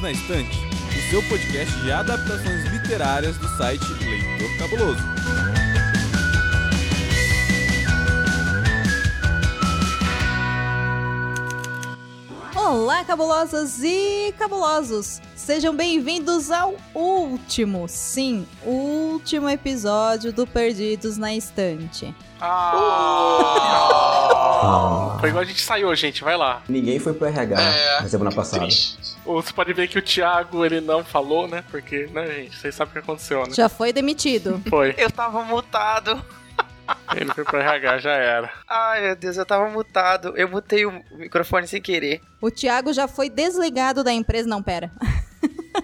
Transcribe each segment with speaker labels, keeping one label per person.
Speaker 1: Perdidos na Estante, o seu podcast de adaptações literárias do site Leitor Cabuloso.
Speaker 2: Olá, cabulosas e cabulosos! Sejam bem-vindos ao último, sim, último episódio do Perdidos na Estante.
Speaker 3: Ah! Foi igual a gente saiu, gente. Vai lá.
Speaker 4: Ninguém foi pro RH
Speaker 5: É,
Speaker 4: na semana passada.
Speaker 3: Ou Você pode ver que o Thiago, ele não falou, né? Porque, né, gente? Vocês sabem o que aconteceu, né?
Speaker 2: Já foi demitido.
Speaker 3: Foi.
Speaker 5: Eu tava mutado.
Speaker 3: Ele foi pro RH, já era.
Speaker 5: Ai, meu Deus, eu tava mutado. Eu mutei o microfone sem querer.
Speaker 2: O Thiago já foi desligado da empresa. Não, pera.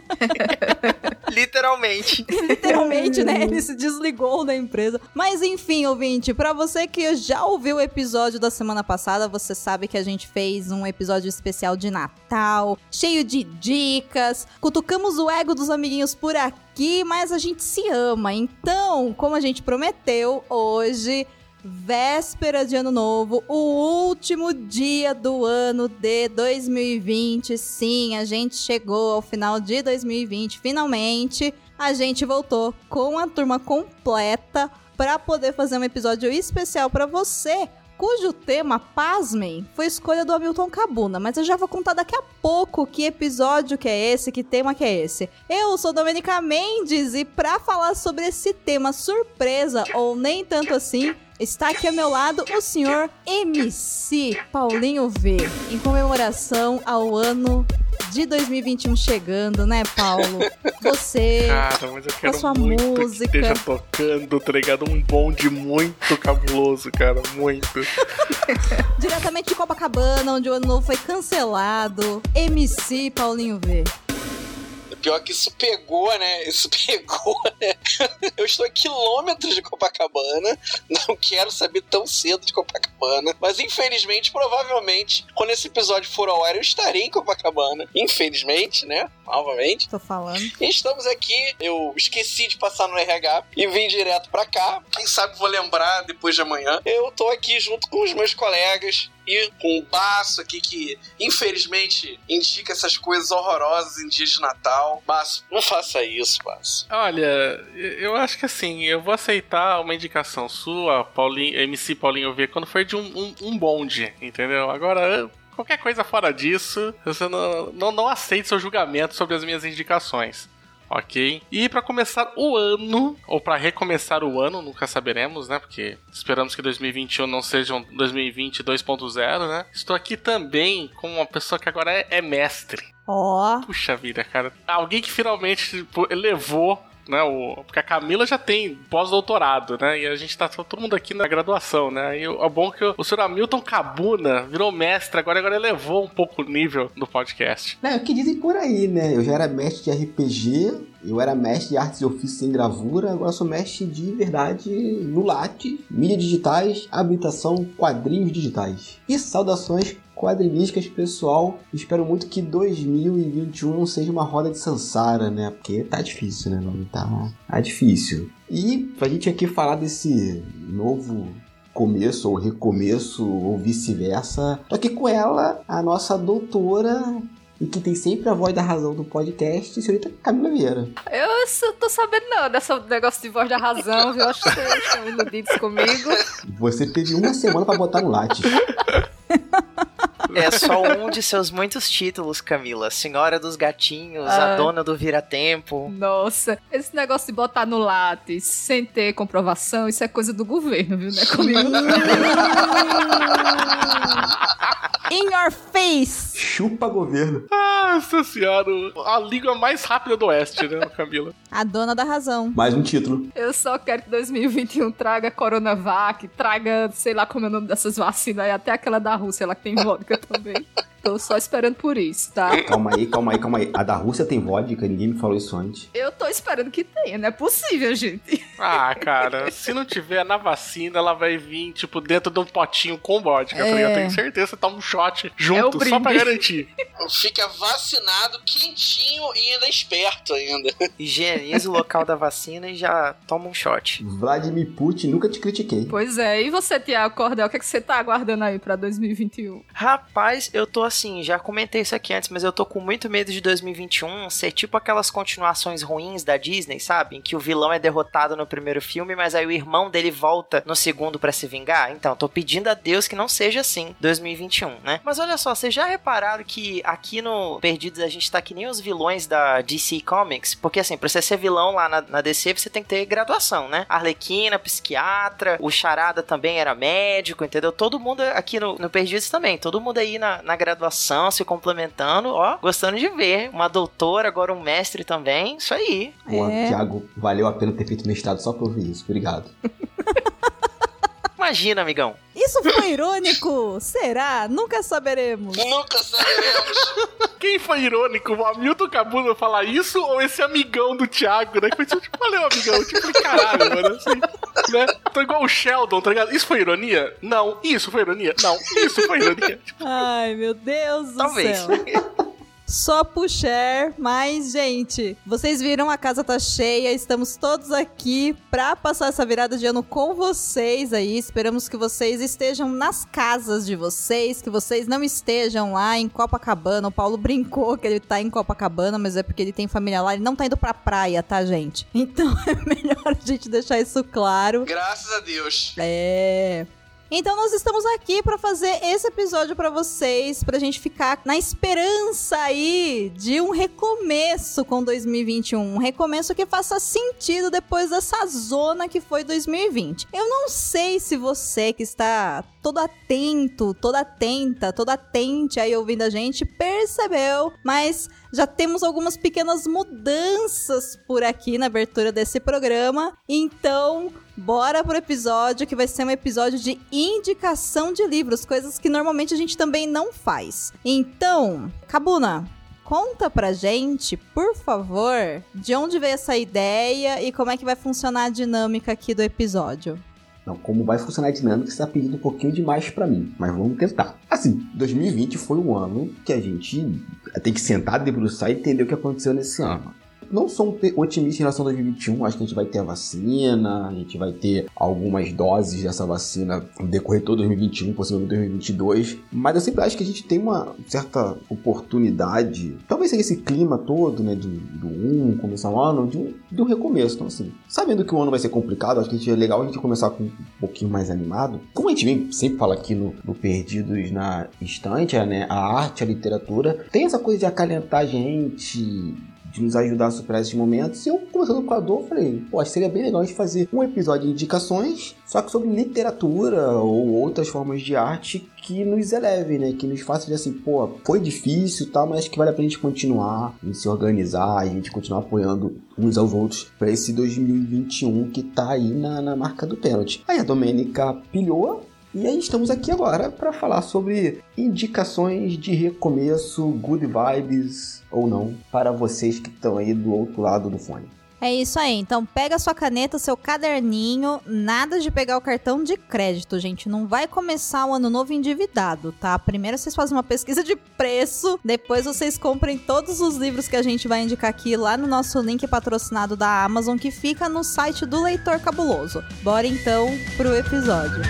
Speaker 5: Literalmente.
Speaker 2: Literalmente, né? Ele se desligou da empresa. Mas enfim, ouvinte, pra você que já ouviu o episódio da semana passada, você sabe que a gente fez um episódio especial de Natal, cheio de dicas. Cutucamos o ego dos amiguinhos por aqui, mas a gente se ama. Então, como a gente prometeu, hoje véspera de ano novo, o último dia do ano de 2020. Sim, a gente chegou ao final de 2020, finalmente. A gente voltou com a turma completa para poder fazer um episódio especial para você. Cujo tema, pasmem, foi escolha do Hamilton Cabuna, mas eu já vou contar daqui a pouco que episódio que é esse, que tema que é esse. Eu sou Domenica Mendes e para falar sobre esse tema surpresa ou nem tanto assim, Está aqui ao meu lado o senhor MC Paulinho V, em comemoração ao ano de 2021 chegando, né, Paulo? Você,
Speaker 3: Cara, mas eu
Speaker 2: com a
Speaker 3: quero
Speaker 2: sua música.
Speaker 3: que esteja tocando, tá ligado? Um bonde muito cabuloso, cara. Muito.
Speaker 2: diretamente de Copacabana, onde o ano novo foi cancelado. MC Paulinho V.
Speaker 6: Pior que isso pegou, né? Isso pegou, né? Eu estou a quilômetros de Copacabana, não quero saber tão cedo de Copacabana, mas infelizmente, provavelmente, quando esse episódio for ao ar, eu estarei em Copacabana. Infelizmente, né? Novamente.
Speaker 2: Tô falando.
Speaker 6: E estamos aqui, eu esqueci de passar no RH e vim direto pra cá. Quem sabe vou lembrar depois de amanhã. Eu tô aqui junto com os meus colegas e com o Baço aqui que infelizmente indica essas coisas horrorosas em dia de Natal. Baço, não faça isso, Baço.
Speaker 3: Olha, eu acho que assim, eu vou aceitar uma indicação sua, Paulinho, MC Paulinho V, quando for de um, um, um bonde, entendeu? Agora, qualquer coisa fora disso, você não, não, não seu julgamento sobre as minhas indicações. Ok? E para começar o ano, ou para recomeçar o ano, nunca saberemos, né? Porque esperamos que 2021 não seja um 2020 2.0, né? Estou aqui também com uma pessoa que agora é, é mestre.
Speaker 2: Ó,
Speaker 3: Puxa vida, cara. Alguém que finalmente tipo, elevou, né? O... Porque a Camila já tem pós-doutorado, né? E a gente tá todo mundo aqui na graduação, né? E o é bom que o senhor Hamilton Cabuna virou mestre, agora, agora elevou um pouco o nível do podcast.
Speaker 4: Não, é o que dizem por aí, né? Eu já era mestre de RPG, eu era mestre de artes e ofícios sem gravura, agora sou mestre de verdade no Latte, mídias digitais, habilitação, quadrinhos digitais. E saudações quadrinísticas, pessoal. Espero muito que 2021 não seja uma roda de Sansara, né? Porque tá difícil, né, mano? Tá, tá difícil. E pra gente aqui falar desse novo começo ou recomeço ou vice-versa, tô aqui com ela, a nossa doutora e que tem sempre a voz da razão do podcast, senhorita Camila Vieira.
Speaker 7: Eu tô sabendo não desse negócio de voz da razão, viu? Acho que vocês estão iludidos comigo.
Speaker 4: Você teve uma semana pra botar no Lattes.
Speaker 5: É só um de seus muitos títulos, Camila. Senhora dos Gatinhos, a
Speaker 7: Ah.
Speaker 5: dona do Vira-Tempo.
Speaker 7: Nossa, esse negócio de botar no lápis sem ter comprovação, isso é coisa do governo, viu? Não é comigo
Speaker 2: in your face!
Speaker 4: Chupa governo.
Speaker 3: Nossa senhora, a língua mais rápida do oeste, né, Camila?
Speaker 2: A dona da razão.
Speaker 4: Mais um título.
Speaker 7: Eu só quero que 2021 traga Coronavac, traga, sei lá como é o nome dessas vacinas aí, até aquela da Rússia, lá que tem vodka também. Tô só esperando por isso, tá?
Speaker 4: Calma aí, calma aí, calma aí. A da Rússia tem vodka, ninguém me falou isso antes.
Speaker 7: Eu tô esperando que tenha, não é possível, gente.
Speaker 3: Ah, cara, se não tiver na vacina, ela vai vir, tipo, dentro de um potinho com vodka, tá?
Speaker 2: É.
Speaker 3: Tenho certeza que toma um shot
Speaker 7: É
Speaker 3: junto, só pra garantir.
Speaker 6: Fica vacinado, quentinho e ainda esperto ainda.
Speaker 5: Higieniza o local da vacina e já toma um shot.
Speaker 4: Vladimir Putin, nunca te critiquei.
Speaker 7: Pois é, e você, Tiago Cordel, o que, é que você tá aguardando aí pra 2021?
Speaker 5: Rapaz, eu tô assim, já comentei isso aqui antes, mas eu tô com muito medo de 2021 ser tipo aquelas continuações ruins da Disney, sabe? Em que o vilão é derrotado no primeiro filme, mas aí o irmão dele volta no segundo para se vingar. Então, tô pedindo a Deus que não seja assim 2021, né? Mas olha só, vocês já repararam que aqui no Perdidos a gente tá que nem os vilões da DC Comics? Porque assim, pra você ser vilão lá na, na DC, você tem que ter graduação, né? Arlequina, psiquiatra, o Charada também era médico, entendeu? Todo mundo aqui no, no Perdidos também, todo mundo aí na, na graduação, se complementando, ó, gostando de ver. Uma doutora, agora um mestre também, isso aí.
Speaker 4: Pô,
Speaker 2: É.
Speaker 4: Thiago, valeu a pena ter feito mestrado só pra ouvir isso. Obrigado.
Speaker 5: Imagina, amigão.
Speaker 2: Isso foi irônico? Será? Nunca saberemos.
Speaker 6: Nunca saberemos.
Speaker 3: Quem foi irônico? O Hamilton Cabuna falar isso ou esse amigão do Thiago, né? Que foi tipo, valeu, amigão. Tipo, caralho, mano. Assim, né? Tô igual o Sheldon, tá ligado? Isso foi ironia? Não. Isso foi ironia? Não. Isso foi ironia. Tipo,
Speaker 2: Ai, meu Deus do
Speaker 5: Talvez.
Speaker 2: céu. Só puxar, mas, gente, vocês viram, a casa tá cheia, estamos todos aqui pra passar essa virada de ano com vocês aí. Esperamos que vocês estejam nas casas de vocês, que vocês não estejam lá em Copacabana. O Paulo brincou que ele tá em Copacabana, mas é porque ele tem família lá, ele não tá indo pra praia, tá, gente? Então é melhor a gente deixar isso claro.
Speaker 6: Graças a Deus.
Speaker 2: É. Então nós estamos aqui pra fazer esse episódio pra vocês, pra gente ficar na esperança aí de um recomeço com 2021, um recomeço que faça sentido depois dessa zona que foi 2020. Eu não sei se você que está todo atento, toda atenta, toda atente aí ouvindo a gente percebeu, mas já temos algumas pequenas mudanças por aqui na abertura desse programa. Então, bora pro episódio que vai ser um episódio de indicação de livros, coisas que normalmente a gente também não faz. Então, Cabuna, conta pra gente, por favor, de onde veio essa ideia e como é que vai funcionar a dinâmica aqui do episódio.
Speaker 4: Não, como vai funcionar a dinâmica, você tá pedindo um pouquinho demais pra mim, mas vamos tentar. Assim, 2020 foi um ano que a gente tem que sentar, debruçar e entender o que aconteceu nesse ano. Não sou um otimista em relação a 2021, acho que a gente vai ter a vacina, a gente vai ter algumas doses dessa vacina decorrer de todo 2021, possivelmente 2022, mas eu sempre acho que a gente tem uma certa oportunidade, talvez seja esse clima todo, né, do, do um, começar o ano, de um, de um recomeço. Então, assim, sabendo que o ano vai ser complicado, acho que gente- é legal a gente começar com um pouquinho mais animado. Como a gente vem, sempre fala aqui no, no Perdidos na Estante, né, a arte, a literatura, tem essa coisa de acalentar a gente, de nos ajudar a superar esses momentos. E eu, conversando com a Dor, falei, pô, seria bem legal a gente fazer um episódio de indicações, só que sobre literatura ou outras formas de arte que nos elevem, né? Que nos façam dizer assim, pô, foi difícil tal, mas que vale a pena a gente continuar, a gente se organizar, a gente continuar apoiando uns aos outros para esse 2021 que tá aí na, na marca do pênalti. Aí a Domênica pilhou e aí estamos aqui agora para falar sobre indicações de recomeço, good vibes ou não, para vocês que estão aí do outro lado do fone.
Speaker 2: É isso aí. Então pega sua caneta, seu caderninho, nada de pegar o cartão de crédito, gente. Não vai começar o ano novo endividado, tá? Primeiro vocês fazem uma pesquisa de preço, depois vocês comprem todos os livros que a gente vai indicar aqui lá no nosso link patrocinado da Amazon que fica no site do Leitor Cabuloso. Bora então pro episódio.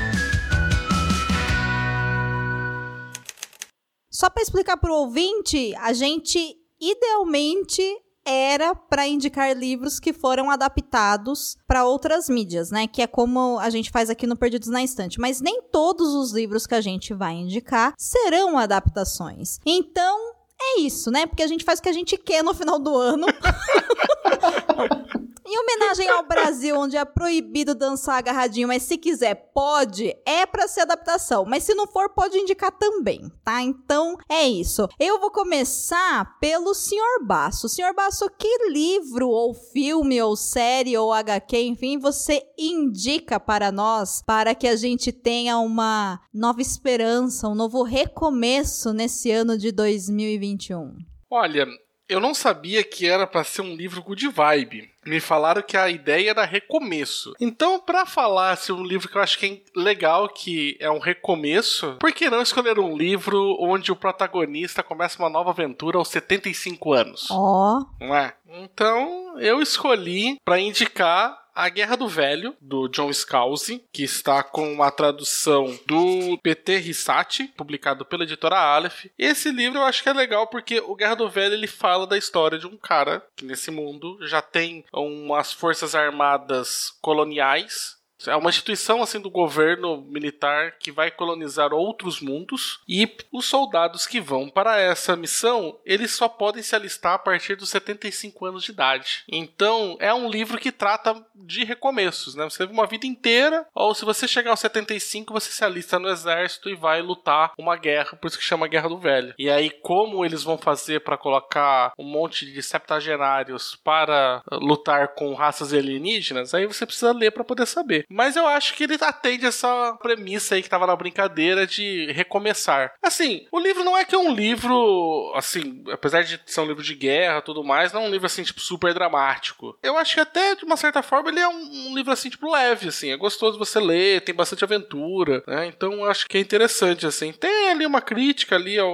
Speaker 2: Só para explicar pro ouvinte, a gente idealmente era para indicar livros que foram adaptados para outras mídias, né? Que é como a gente faz aqui no Perdidos na Estante. Mas nem todos os livros que a gente vai indicar serão adaptações. Então, é isso, né? Porque a gente faz o que a gente quer no final do ano. Em homenagem ao Brasil, onde é proibido dançar agarradinho, mas se quiser, pode, é pra ser adaptação. Mas se não for, pode indicar também, tá? Então, é isso. Eu vou começar pelo Sr. Basso. Sr. Basso, que livro, ou filme, ou série, ou HQ, enfim, você indica para nós, para que a gente tenha uma nova esperança, um novo recomeço nesse ano de 2021?
Speaker 3: Olha, eu não sabia que era pra ser um livro good vibe. Me falaram que a ideia era recomeço. Então, pra falar se um livro que eu acho que é legal, que é um recomeço, por que não escolher um livro onde o protagonista começa uma nova aventura aos 75 anos?
Speaker 2: Ó,
Speaker 3: Não é? Então, eu escolhi pra indicar A Guerra do Velho, do John Scalzi, que está com uma tradução do PT Rissati, publicado pela editora Aleph. Esse livro eu acho que é legal porque o Guerra do Velho ele fala da história de um cara que nesse mundo já tem umas forças armadas coloniais é uma instituição assim do governo militar que vai colonizar outros mundos e os soldados que vão para essa missão, eles só podem se alistar a partir dos 75 anos de idade. Então, é um livro que trata de recomeços, né? Você teve uma vida inteira, ou se você chegar aos 75, você se alista no exército e vai lutar uma guerra, por isso que chama Guerra do Velho. E aí como eles vão fazer para colocar um monte de septagenários para lutar com raças alienígenas, aí você precisa ler para poder saber. Mas eu acho que ele atende essa premissa aí que tava na brincadeira de recomeçar. Assim, o livro não é que é um livro, assim, apesar de ser um livro de guerra tudo mais, não é um livro assim, tipo, super dramático. Eu acho que até, de uma certa forma, ele é um, um livro assim, tipo, leve, assim. É gostoso você ler, tem bastante aventura, né? Então eu acho que é interessante, assim. Tem ali uma crítica ali ao,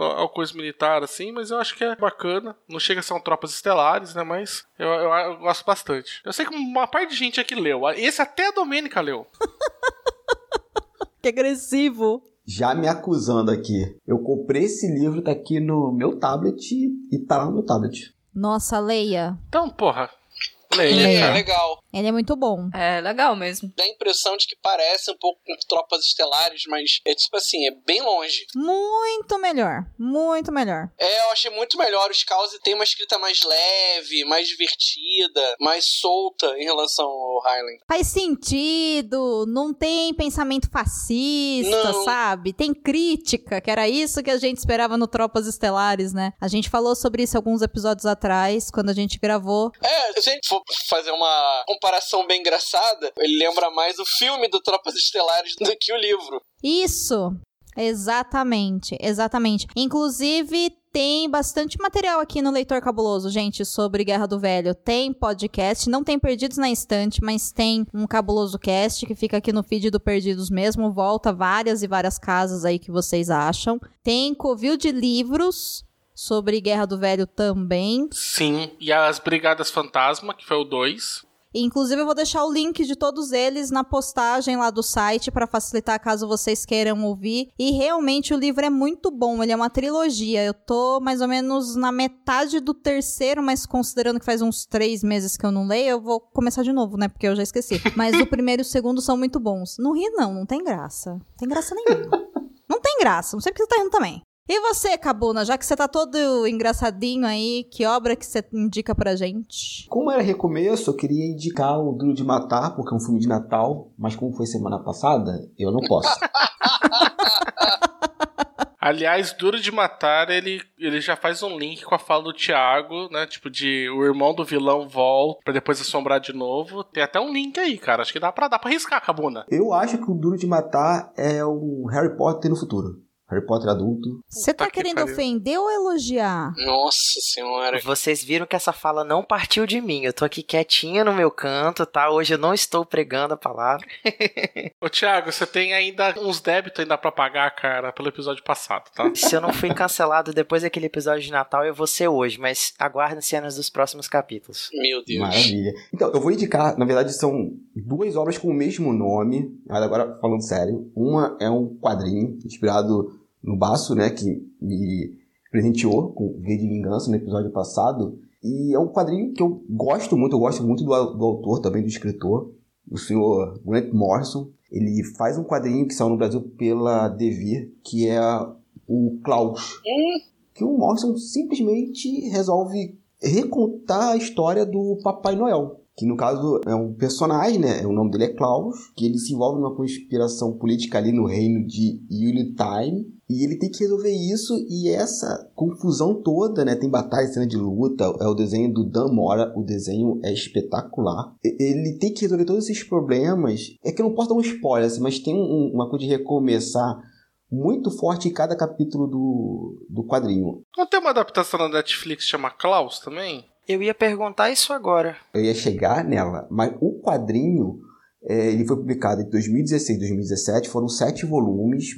Speaker 3: ao, coisa militar, assim, mas eu acho que é bacana. Não chega a ser um tropas estelares, né? Mas eu, eu, eu gosto bastante. Eu sei que uma parte de gente aqui leu. Esse até Domênica leu.
Speaker 2: que agressivo.
Speaker 4: Já me acusando aqui. Eu comprei esse livro, tá aqui no meu tablet e tá lá no meu tablet.
Speaker 2: Nossa, leia.
Speaker 3: Então, porra. Leia.
Speaker 6: é legal.
Speaker 2: Ele é muito bom.
Speaker 7: É legal mesmo.
Speaker 6: Dá a impressão de que parece um pouco com tropas estelares, mas é tipo assim, é bem longe.
Speaker 2: Muito melhor. Muito melhor.
Speaker 6: É, eu achei muito melhor. Os Cause tem uma escrita mais leve, mais divertida, mais solta em relação ao Highland.
Speaker 2: Faz sentido, não tem pensamento fascista,
Speaker 6: Não.
Speaker 2: sabe? Tem crítica, que era isso que a gente esperava no Tropas Estelares, né? A gente falou sobre isso alguns episódios atrás, quando a gente gravou.
Speaker 6: É, se a gente for fazer uma comparação bem engraçada, ele lembra mais o filme do Tropas Estelares do que o livro.
Speaker 2: Isso! Exatamente, exatamente. Inclusive, tem bastante material aqui no Leitor Cabuloso, gente, sobre Guerra do Velho. Tem podcast, não tem Perdidos na Estante, mas tem um Cabuloso Cast que fica aqui no feed do Perdidos mesmo. Volta várias e várias casas aí que vocês acham. Tem Covil de Livros sobre Guerra do Velho também.
Speaker 3: Sim. E as Brigadas Fantasma, que foi o 2.
Speaker 2: Inclusive, eu vou deixar o link de todos eles na postagem lá do site para facilitar caso vocês queiram ouvir. E realmente o livro é muito bom, ele é uma trilogia. Eu tô mais ou menos na metade do terceiro, mas considerando que faz uns três meses que eu não leio, eu vou começar de novo, né? Porque eu já esqueci. Mas o primeiro e o segundo são muito bons. Não ri, não, não tem graça. Não tem graça nenhuma. Não tem graça, não sei porque você tá rindo também. E você, Cabuna, já que você tá todo engraçadinho aí, que obra que você indica pra gente?
Speaker 4: Como era recomeço, eu queria indicar o Duro de Matar, porque é um filme de Natal, mas como foi semana passada, eu não posso.
Speaker 3: Aliás, Duro de Matar, ele, ele já faz um link com a fala do Thiago, né? Tipo, de o irmão do vilão volta pra depois assombrar de novo. Tem até um link aí, cara. Acho que dá pra, dá pra arriscar, Cabuna.
Speaker 4: eu acho que o Duro de Matar é um Harry Potter no futuro. Harry Potter adulto.
Speaker 2: Você tá
Speaker 3: que
Speaker 2: querendo
Speaker 3: pariu.
Speaker 2: ofender ou elogiar?
Speaker 6: Nossa senhora.
Speaker 5: Vocês viram que essa fala não partiu de mim. Eu tô aqui quietinha no meu canto, tá? Hoje eu não estou pregando a palavra.
Speaker 3: Ô, Thiago, você tem ainda uns débitos ainda pra pagar, cara, pelo episódio passado, tá?
Speaker 5: Se eu não fui cancelado depois daquele episódio de Natal, eu vou ser hoje, mas aguardem cenas dos próximos capítulos.
Speaker 6: Meu Deus.
Speaker 4: Maravilha. Então, eu vou indicar, na verdade, são duas obras com o mesmo nome, mas agora falando sério. Uma é um quadrinho inspirado no Baço, né, que me presenteou com V de Vingança no episódio passado. E é um quadrinho que eu gosto muito, eu gosto muito do, do autor também, do escritor, o senhor Grant Morrison. Ele faz um quadrinho que saiu no Brasil pela Devir, que é o Klaus. Que o Morrison simplesmente resolve recontar a história do Papai Noel. Que no caso é um personagem, né? O nome dele é Klaus, que ele se envolve numa conspiração política ali no reino de Yuletime. E ele tem que resolver isso e essa confusão toda, né? Tem batalha, cena de luta, é o desenho do Dan Mora, o desenho é espetacular. Ele tem que resolver todos esses problemas. É que eu não posso dar um spoiler, assim, mas tem um- uma coisa de recomeçar muito forte em cada capítulo do, do quadrinho.
Speaker 3: Não tem uma adaptação na Netflix que chama Klaus também?
Speaker 5: Eu ia perguntar isso agora.
Speaker 4: Eu ia chegar nela, mas o quadrinho é, ele foi publicado em 2016 2017, foram sete volumes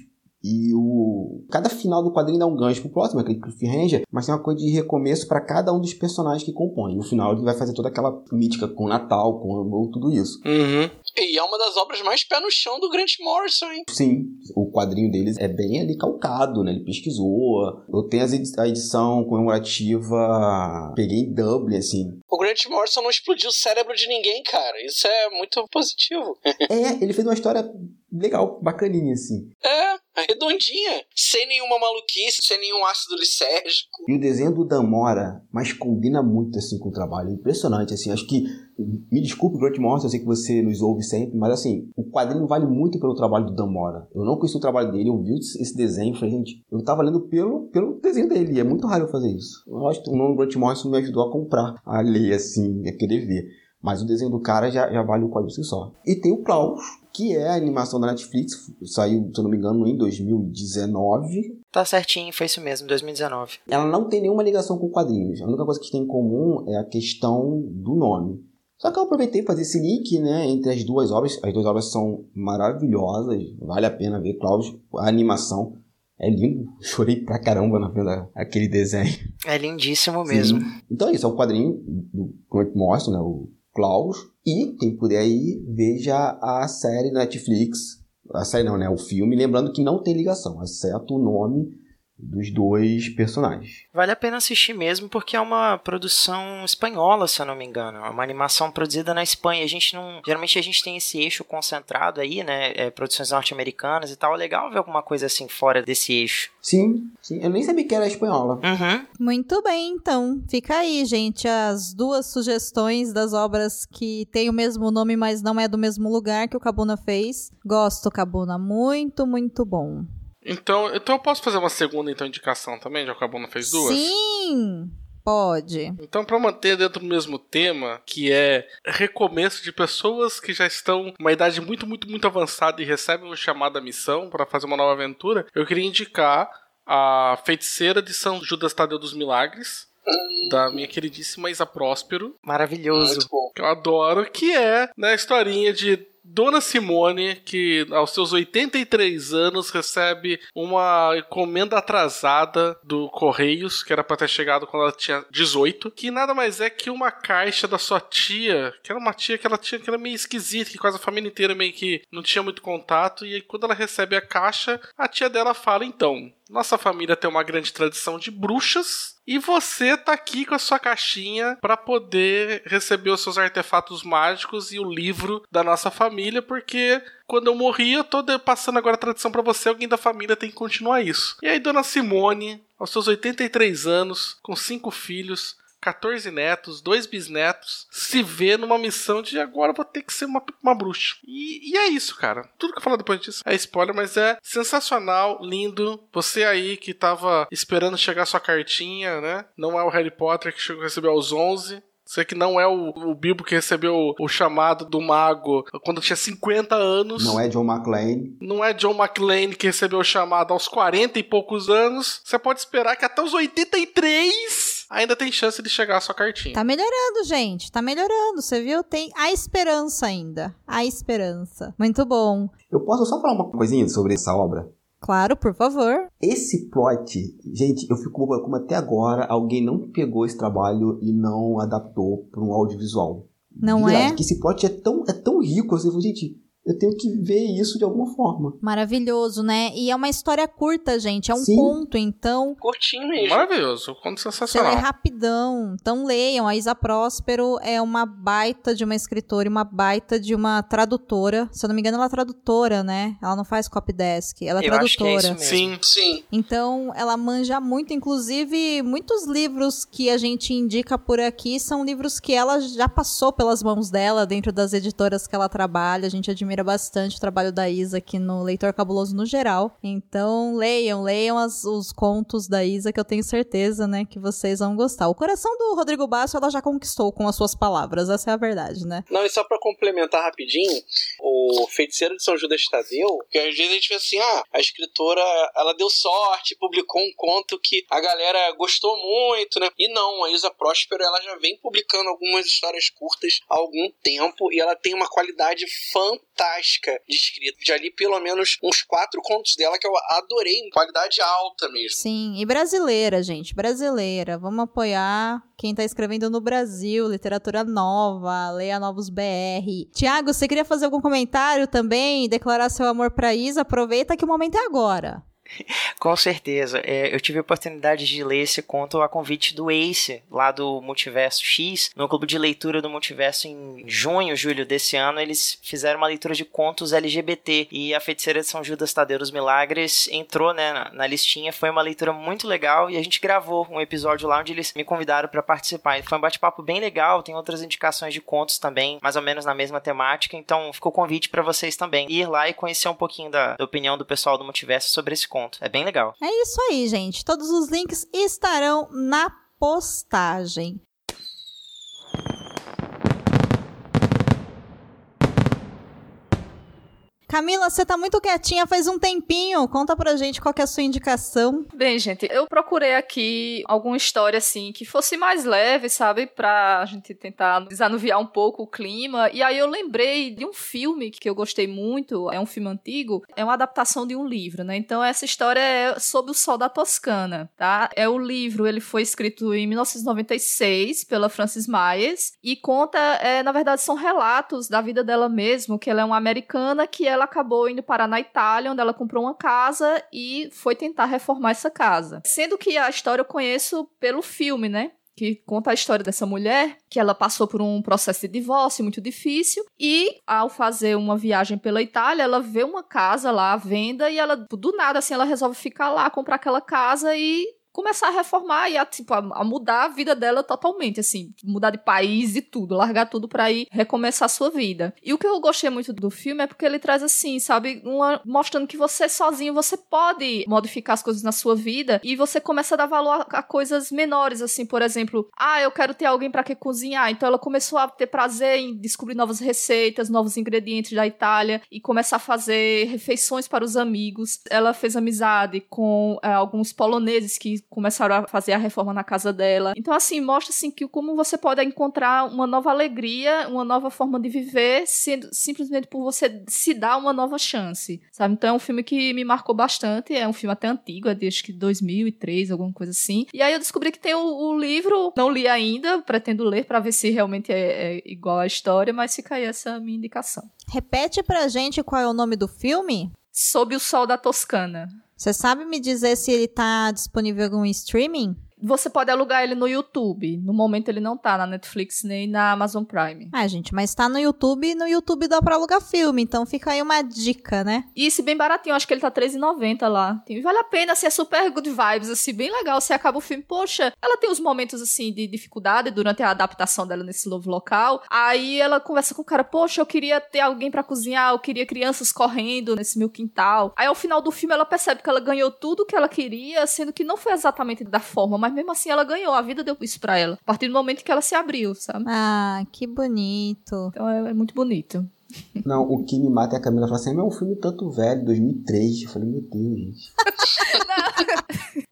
Speaker 4: E o cada final do quadrinho dá um gancho pro próximo, aquele cliffhanger, mas tem uma coisa de recomeço para cada um dos personagens que compõem. No final ele vai fazer toda aquela mítica com o Natal, com o- tudo isso.
Speaker 3: Uhum.
Speaker 6: E é uma das obras mais pé no chão do Grant Morrison, hein?
Speaker 4: Sim, o quadrinho deles é bem ali calcado, né? Ele pesquisou. Eu tenho a edição comemorativa. Peguei em Dublin, assim.
Speaker 6: O Grant Morrison não explodiu o cérebro de ninguém, cara. Isso é muito positivo.
Speaker 4: É, ele fez uma história legal, bacaninha, assim.
Speaker 6: É, redondinha. Sem nenhuma maluquice, sem nenhum ácido lisérgico.
Speaker 4: E o desenho do Damora, mas combina muito, assim, com o trabalho. É impressionante, assim. Acho que. Me desculpe, Grant Morrison, eu sei que você nos ouve sempre, mas, assim, o quadrinho vale muito pelo trabalho do Damora. Eu não conheci o trabalho dele, eu vi esse desenho e falei, gente, eu tava lendo pelo, pelo desenho dele. E é muito raro eu fazer isso. Eu acho que o nome do Grant Morrison me ajudou a comprar, a ler, assim, a querer ver. Mas o desenho do cara já, já vale o quadrinho por si só. E tem o Klaus, que é a animação da Netflix, saiu, se eu não me engano, em 2019.
Speaker 5: Tá certinho, foi isso mesmo, 2019.
Speaker 4: Ela não tem nenhuma ligação com quadrinhos. A única coisa que tem em comum é a questão do nome. Só que eu aproveitei fazer esse link, né, entre as duas obras. As duas obras são maravilhosas, vale a pena ver. Klaus, a animação é lindo. Chorei pra caramba na vendo aquele desenho.
Speaker 5: É lindíssimo mesmo.
Speaker 4: Sim. Então é isso, é o quadrinho do Grant Morrison, né, o Klaus. E quem puder aí, veja a série na Netflix. A série não, né, o filme. Lembrando que não tem ligação, exceto o nome dos dois personagens.
Speaker 5: Vale a pena assistir mesmo porque é uma produção espanhola, se eu não me engano. É uma animação produzida na Espanha. A gente não, geralmente a gente tem esse eixo concentrado aí, né? É, produções norte-americanas e tal. É legal ver alguma coisa assim fora desse eixo.
Speaker 4: Sim, sim. Eu nem sabia que era espanhola.
Speaker 5: Uhum.
Speaker 2: Muito bem, então. Fica aí, gente, as duas sugestões das obras que têm o mesmo nome, mas não é do mesmo lugar que o Cabuna fez. Gosto, Cabuna. Muito, muito bom.
Speaker 3: Então, então eu posso fazer uma segunda então, indicação também, já que a Buna fez duas?
Speaker 2: Sim, pode.
Speaker 3: Então, para manter dentro do mesmo tema, que é recomeço de pessoas que já estão uma idade muito, muito, muito avançada e recebem o chamado à missão para fazer uma nova aventura, eu queria indicar a Feiticeira de São Judas Tadeu dos Milagres, da minha queridíssima Isa Próspero,
Speaker 5: Maravilhoso.
Speaker 6: Muito bom.
Speaker 3: que eu adoro, que é né, a historinha de Dona Simone, que aos seus 83 anos recebe uma encomenda atrasada do Correios, que era pra ter chegado quando ela tinha 18, que nada mais é que uma caixa da sua tia, que era uma tia que ela tinha que era meio esquisita, que quase a família inteira meio que não tinha muito contato, e aí quando ela recebe a caixa, a tia dela fala: então, nossa família tem uma grande tradição de bruxas. E você tá aqui com a sua caixinha para poder receber os seus artefatos mágicos e o livro da nossa família, porque quando eu morri, eu tô passando agora a tradição para você, alguém da família tem que continuar isso. E aí, dona Simone, aos seus 83 anos, com cinco filhos, 14 netos, dois bisnetos, se vê numa missão de agora vou ter que ser uma, uma bruxa. E, e é isso, cara. Tudo que eu falar depois disso é spoiler, mas é sensacional, lindo. Você aí que tava esperando chegar sua cartinha, né? Não é o Harry Potter que chegou a receber aos 11. Você que não é o, o Bilbo que recebeu o chamado do mago quando tinha 50 anos.
Speaker 4: Não é John McClane.
Speaker 3: Não é John McClane que recebeu o chamado aos 40 e poucos anos. Você pode esperar que até os 83 ainda tem chance de chegar a sua cartinha.
Speaker 2: Tá melhorando, gente. Tá melhorando. Você viu? Tem a esperança ainda. A esperança. Muito bom.
Speaker 4: Eu posso só falar uma coisinha sobre essa obra?
Speaker 2: Claro, por favor.
Speaker 4: Esse plot, gente, eu fico bobo como até agora alguém não pegou esse trabalho e não adaptou para um audiovisual.
Speaker 2: Não
Speaker 4: Verdade,
Speaker 2: é?
Speaker 4: Que esse plot é tão, é tão rico, assim, gente, eu tenho que ver isso de alguma forma.
Speaker 2: Maravilhoso, né? E é uma história curta, gente. É um
Speaker 4: Sim.
Speaker 2: conto, então
Speaker 6: Curtinho mesmo.
Speaker 3: Maravilhoso, conto
Speaker 2: Você lê
Speaker 3: sensacional.
Speaker 2: rapidão. Então leiam. A Isa Próspero é uma baita de uma escritora e uma baita de uma tradutora. Se eu não me engano, ela é tradutora, né? Ela não faz copy desk. Ela é
Speaker 5: Eu acho que é
Speaker 2: tradutora.
Speaker 5: isso mesmo.
Speaker 3: Sim.
Speaker 6: Sim.
Speaker 2: Então, ela manja muito. Inclusive, muitos livros que a gente indica por aqui são livros que ela já passou pelas mãos dela dentro das editoras que ela trabalha. A gente admira bastante o trabalho da Isa aqui no Leitor Cabuloso no geral. Então, leiam, leiam as- os contos da Isa, que eu tenho certeza, né, que vocês vão gostar. O coração do Rodrigo Basso ela já conquistou com as suas palavras. Essa é a verdade, né?
Speaker 6: Não, e só pra complementar rapidinho, o Feiticeiro de São Judas Tadeu, que às vezes a gente vê assim, ah, a escritora, ela deu sorte, publicou um conto que a galera gostou muito, né? E não, a Isa Próspero, ela já vem publicando algumas histórias curtas há algum tempo e ela tem uma qualidade fantástica de escrita. Já li pelo menos uns quatro contos dela que eu adorei, em qualidade alta mesmo.
Speaker 2: Sim, e brasileira, gente, brasileira. Vamos apoiar quem tá escrevendo no Brasil, literatura nova, leia novos BR. Tiago, você queria fazer algum comentário também, declarar seu amor pra Isa? Aproveita que o momento é agora.
Speaker 5: Com certeza. É, eu tive a oportunidade de ler esse conto a convite do Ace, lá do Multiverso X. No clube de leitura do Multiverso, em junho, julho desse ano, eles fizeram uma leitura de contos LGBT. E a Feiticeira de São Judas Tadeu dos Milagres entrou né, na, na listinha. Foi uma leitura muito legal e a gente gravou um episódio lá onde eles me convidaram para participar. Foi um bate-papo bem legal. Tem outras indicações de contos também, mais ou menos na mesma temática. Então, ficou o convite para vocês também ir lá e conhecer um pouquinho da, da opinião do pessoal do Multiverso sobre esse conto conto. É bem legal.
Speaker 2: É isso aí, gente. Todos os links estarão na postagem. Camila, você tá muito quietinha faz um tempinho. Conta pra gente qual é a sua indicação.
Speaker 7: Bem, gente, eu procurei aqui alguma história assim que fosse mais leve, sabe? Pra gente tentar desanuviar um pouco o clima. E aí eu lembrei de um filme que eu gostei muito. É um filme antigo. É uma adaptação de um livro, né? Então essa história é sobre o Sol da Toscana, tá? É o livro, ele foi escrito em 1996 pela Frances Myers e conta, é, na verdade, são relatos da vida dela mesmo, que ela é uma americana que ela acabou indo parar na Itália, onde ela comprou uma casa e foi tentar reformar essa casa. Sendo que a história eu conheço pelo filme, né? que conta a história dessa mulher, que ela passou por um processo de divórcio muito difícil e ao fazer uma viagem pela Itália, ela vê uma casa lá à venda e ela do nada assim ela resolve ficar lá, comprar aquela casa e começar a reformar e a, tipo, a, a, mudar a vida dela totalmente, assim, mudar de país e tudo, largar tudo para ir recomeçar a sua vida. E o que eu gostei muito do filme é porque ele traz assim, sabe, uma, mostrando que você sozinho você pode modificar as coisas na sua vida e você começa a dar valor a, a coisas menores, assim, por exemplo, ah, eu quero ter alguém para que cozinhar, então ela começou a ter prazer em descobrir novas receitas, novos ingredientes da Itália e começar a fazer refeições para os amigos. Ela fez amizade com é, alguns poloneses que começaram a fazer a reforma na casa dela. Então, assim, mostra assim que como você pode encontrar uma nova alegria, uma nova forma de viver, sendo, simplesmente por você se dar uma nova chance, sabe? Então, é um filme que me marcou bastante. É um filme até antigo, é desde que 2003, alguma coisa assim. E aí eu descobri que tem o, o livro, não li ainda, pretendo ler para ver se realmente é, é igual à história, mas fica aí essa minha indicação.
Speaker 2: Repete pra gente qual é o nome do filme?
Speaker 7: Sob o Sol da Toscana.
Speaker 2: Você sabe me dizer se ele tá disponível em algum streaming?
Speaker 7: Você pode alugar ele no YouTube. No momento ele não tá na Netflix nem na Amazon Prime.
Speaker 2: Ah, gente, mas tá no YouTube e no YouTube dá pra alugar filme, então fica aí uma dica, né?
Speaker 7: E esse bem baratinho, acho que ele tá R$13,90 lá. Vale a pena, assim, é super good vibes, assim, bem legal. Você acaba o filme, poxa, ela tem uns momentos, assim, de dificuldade durante a adaptação dela nesse novo local. Aí ela conversa com o cara, poxa, eu queria ter alguém para cozinhar, eu queria crianças correndo nesse meu quintal. Aí ao final do filme ela percebe que ela ganhou tudo que ela queria, sendo que não foi exatamente da forma, mas mesmo assim ela ganhou, a vida deu isso pra ela. A partir do momento que ela se abriu, sabe?
Speaker 2: Ah, que bonito.
Speaker 7: Então é, é muito bonito.
Speaker 4: Não, o que me mata é a Camila fala assim: é um filme tanto velho, 2003. Eu falei, meu Deus, gente.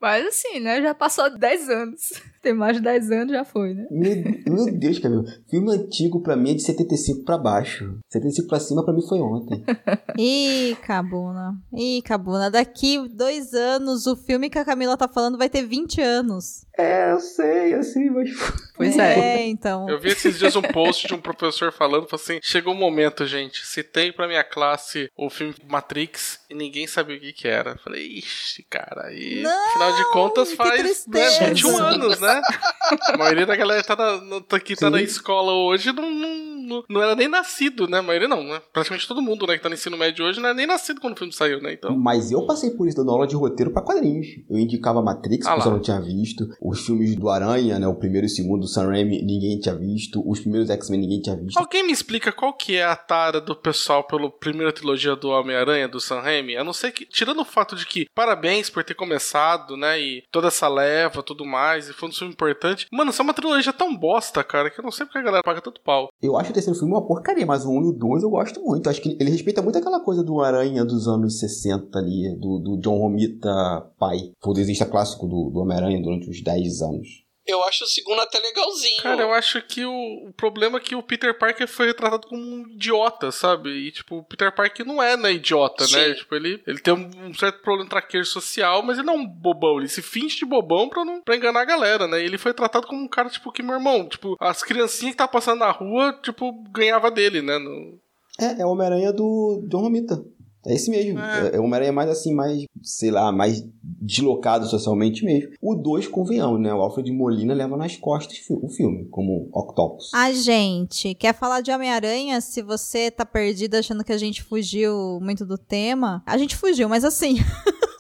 Speaker 7: Mas assim, né? Já passou 10 anos. Tem mais de 10 anos, já foi, né?
Speaker 4: Meu, meu Deus, Camila. Filme antigo pra mim é de 75 pra baixo. 75 pra cima pra mim foi ontem.
Speaker 2: Ih, Cabuna. Ih, Cabuna. Daqui dois anos, o filme que a Camila tá falando vai ter 20 anos.
Speaker 4: É, eu sei, eu sei, mas.
Speaker 2: Pois é. é, então.
Speaker 3: Eu vi esses dias um post de um professor falando, falou assim: chegou o um momento, gente. Citei pra minha classe o filme Matrix e ninguém sabia o que, que era. Falei, ixi, cara, aí. Não, afinal de contas faz né, 21 anos, né? A maioria da galera tá na, que tá Sim. na escola hoje não, não, não, era nem nascido, né? A maioria não, né? Praticamente todo mundo né, que tá no ensino médio hoje não era nem nascido quando o filme saiu, né? Então...
Speaker 4: Mas eu passei por isso dando aula de roteiro pra quadrinhos. Eu indicava Matrix, ah, que você não tinha visto. Os filmes do Aranha, né? O primeiro e o segundo do Sam Raimi, ninguém tinha visto. Os primeiros X-Men, ninguém tinha visto.
Speaker 3: Alguém me explica qual que é a tara do pessoal pela primeira trilogia do Homem-Aranha, do Sam Raimi? A não ser que, tirando o fato de que parabéns por ter começado, né? E toda essa leva, tudo mais, e foi um filme importante. Mano, isso é uma trilogia tão bosta, cara, que eu não sei porque a galera paga tanto pau.
Speaker 4: Eu acho o terceiro filme uma porcaria, mas o 1 e o 2 eu gosto muito. Acho que ele respeita muito aquela coisa do Aranha dos anos 60 ali, do, do John Romita pai. Foi o desenhista clássico do, do Homem-Aranha durante uns 10 anos.
Speaker 6: Eu acho o segundo até legalzinho.
Speaker 3: Cara, eu acho que o, o problema é que o Peter Parker foi retratado como um idiota, sabe? E, tipo, o Peter Parker não é, né, idiota, né?
Speaker 6: Sim.
Speaker 3: Tipo, ele, ele tem um, certo problema traqueiro social, mas ele não é um bobão. Ele se finge de bobão pra, não, pra enganar a galera, né? E ele foi tratado como um cara, tipo, que, meu irmão, tipo, as criancinhas que tá passando na rua, tipo, ganhava dele, né? No-
Speaker 4: É, é o Homem-Aranha do John Romita. É esse mesmo.
Speaker 3: É.
Speaker 4: É, é o Homem-Aranha mais assim, mais, sei lá, mais deslocado socialmente mesmo. O 2, convenhamos, né? O Alfred Molina leva nas costas o filme, como Octopus.
Speaker 2: A gente quer falar de Homem-Aranha? Se você tá perdido achando que a gente fugiu muito do tema, a gente fugiu, mas assim.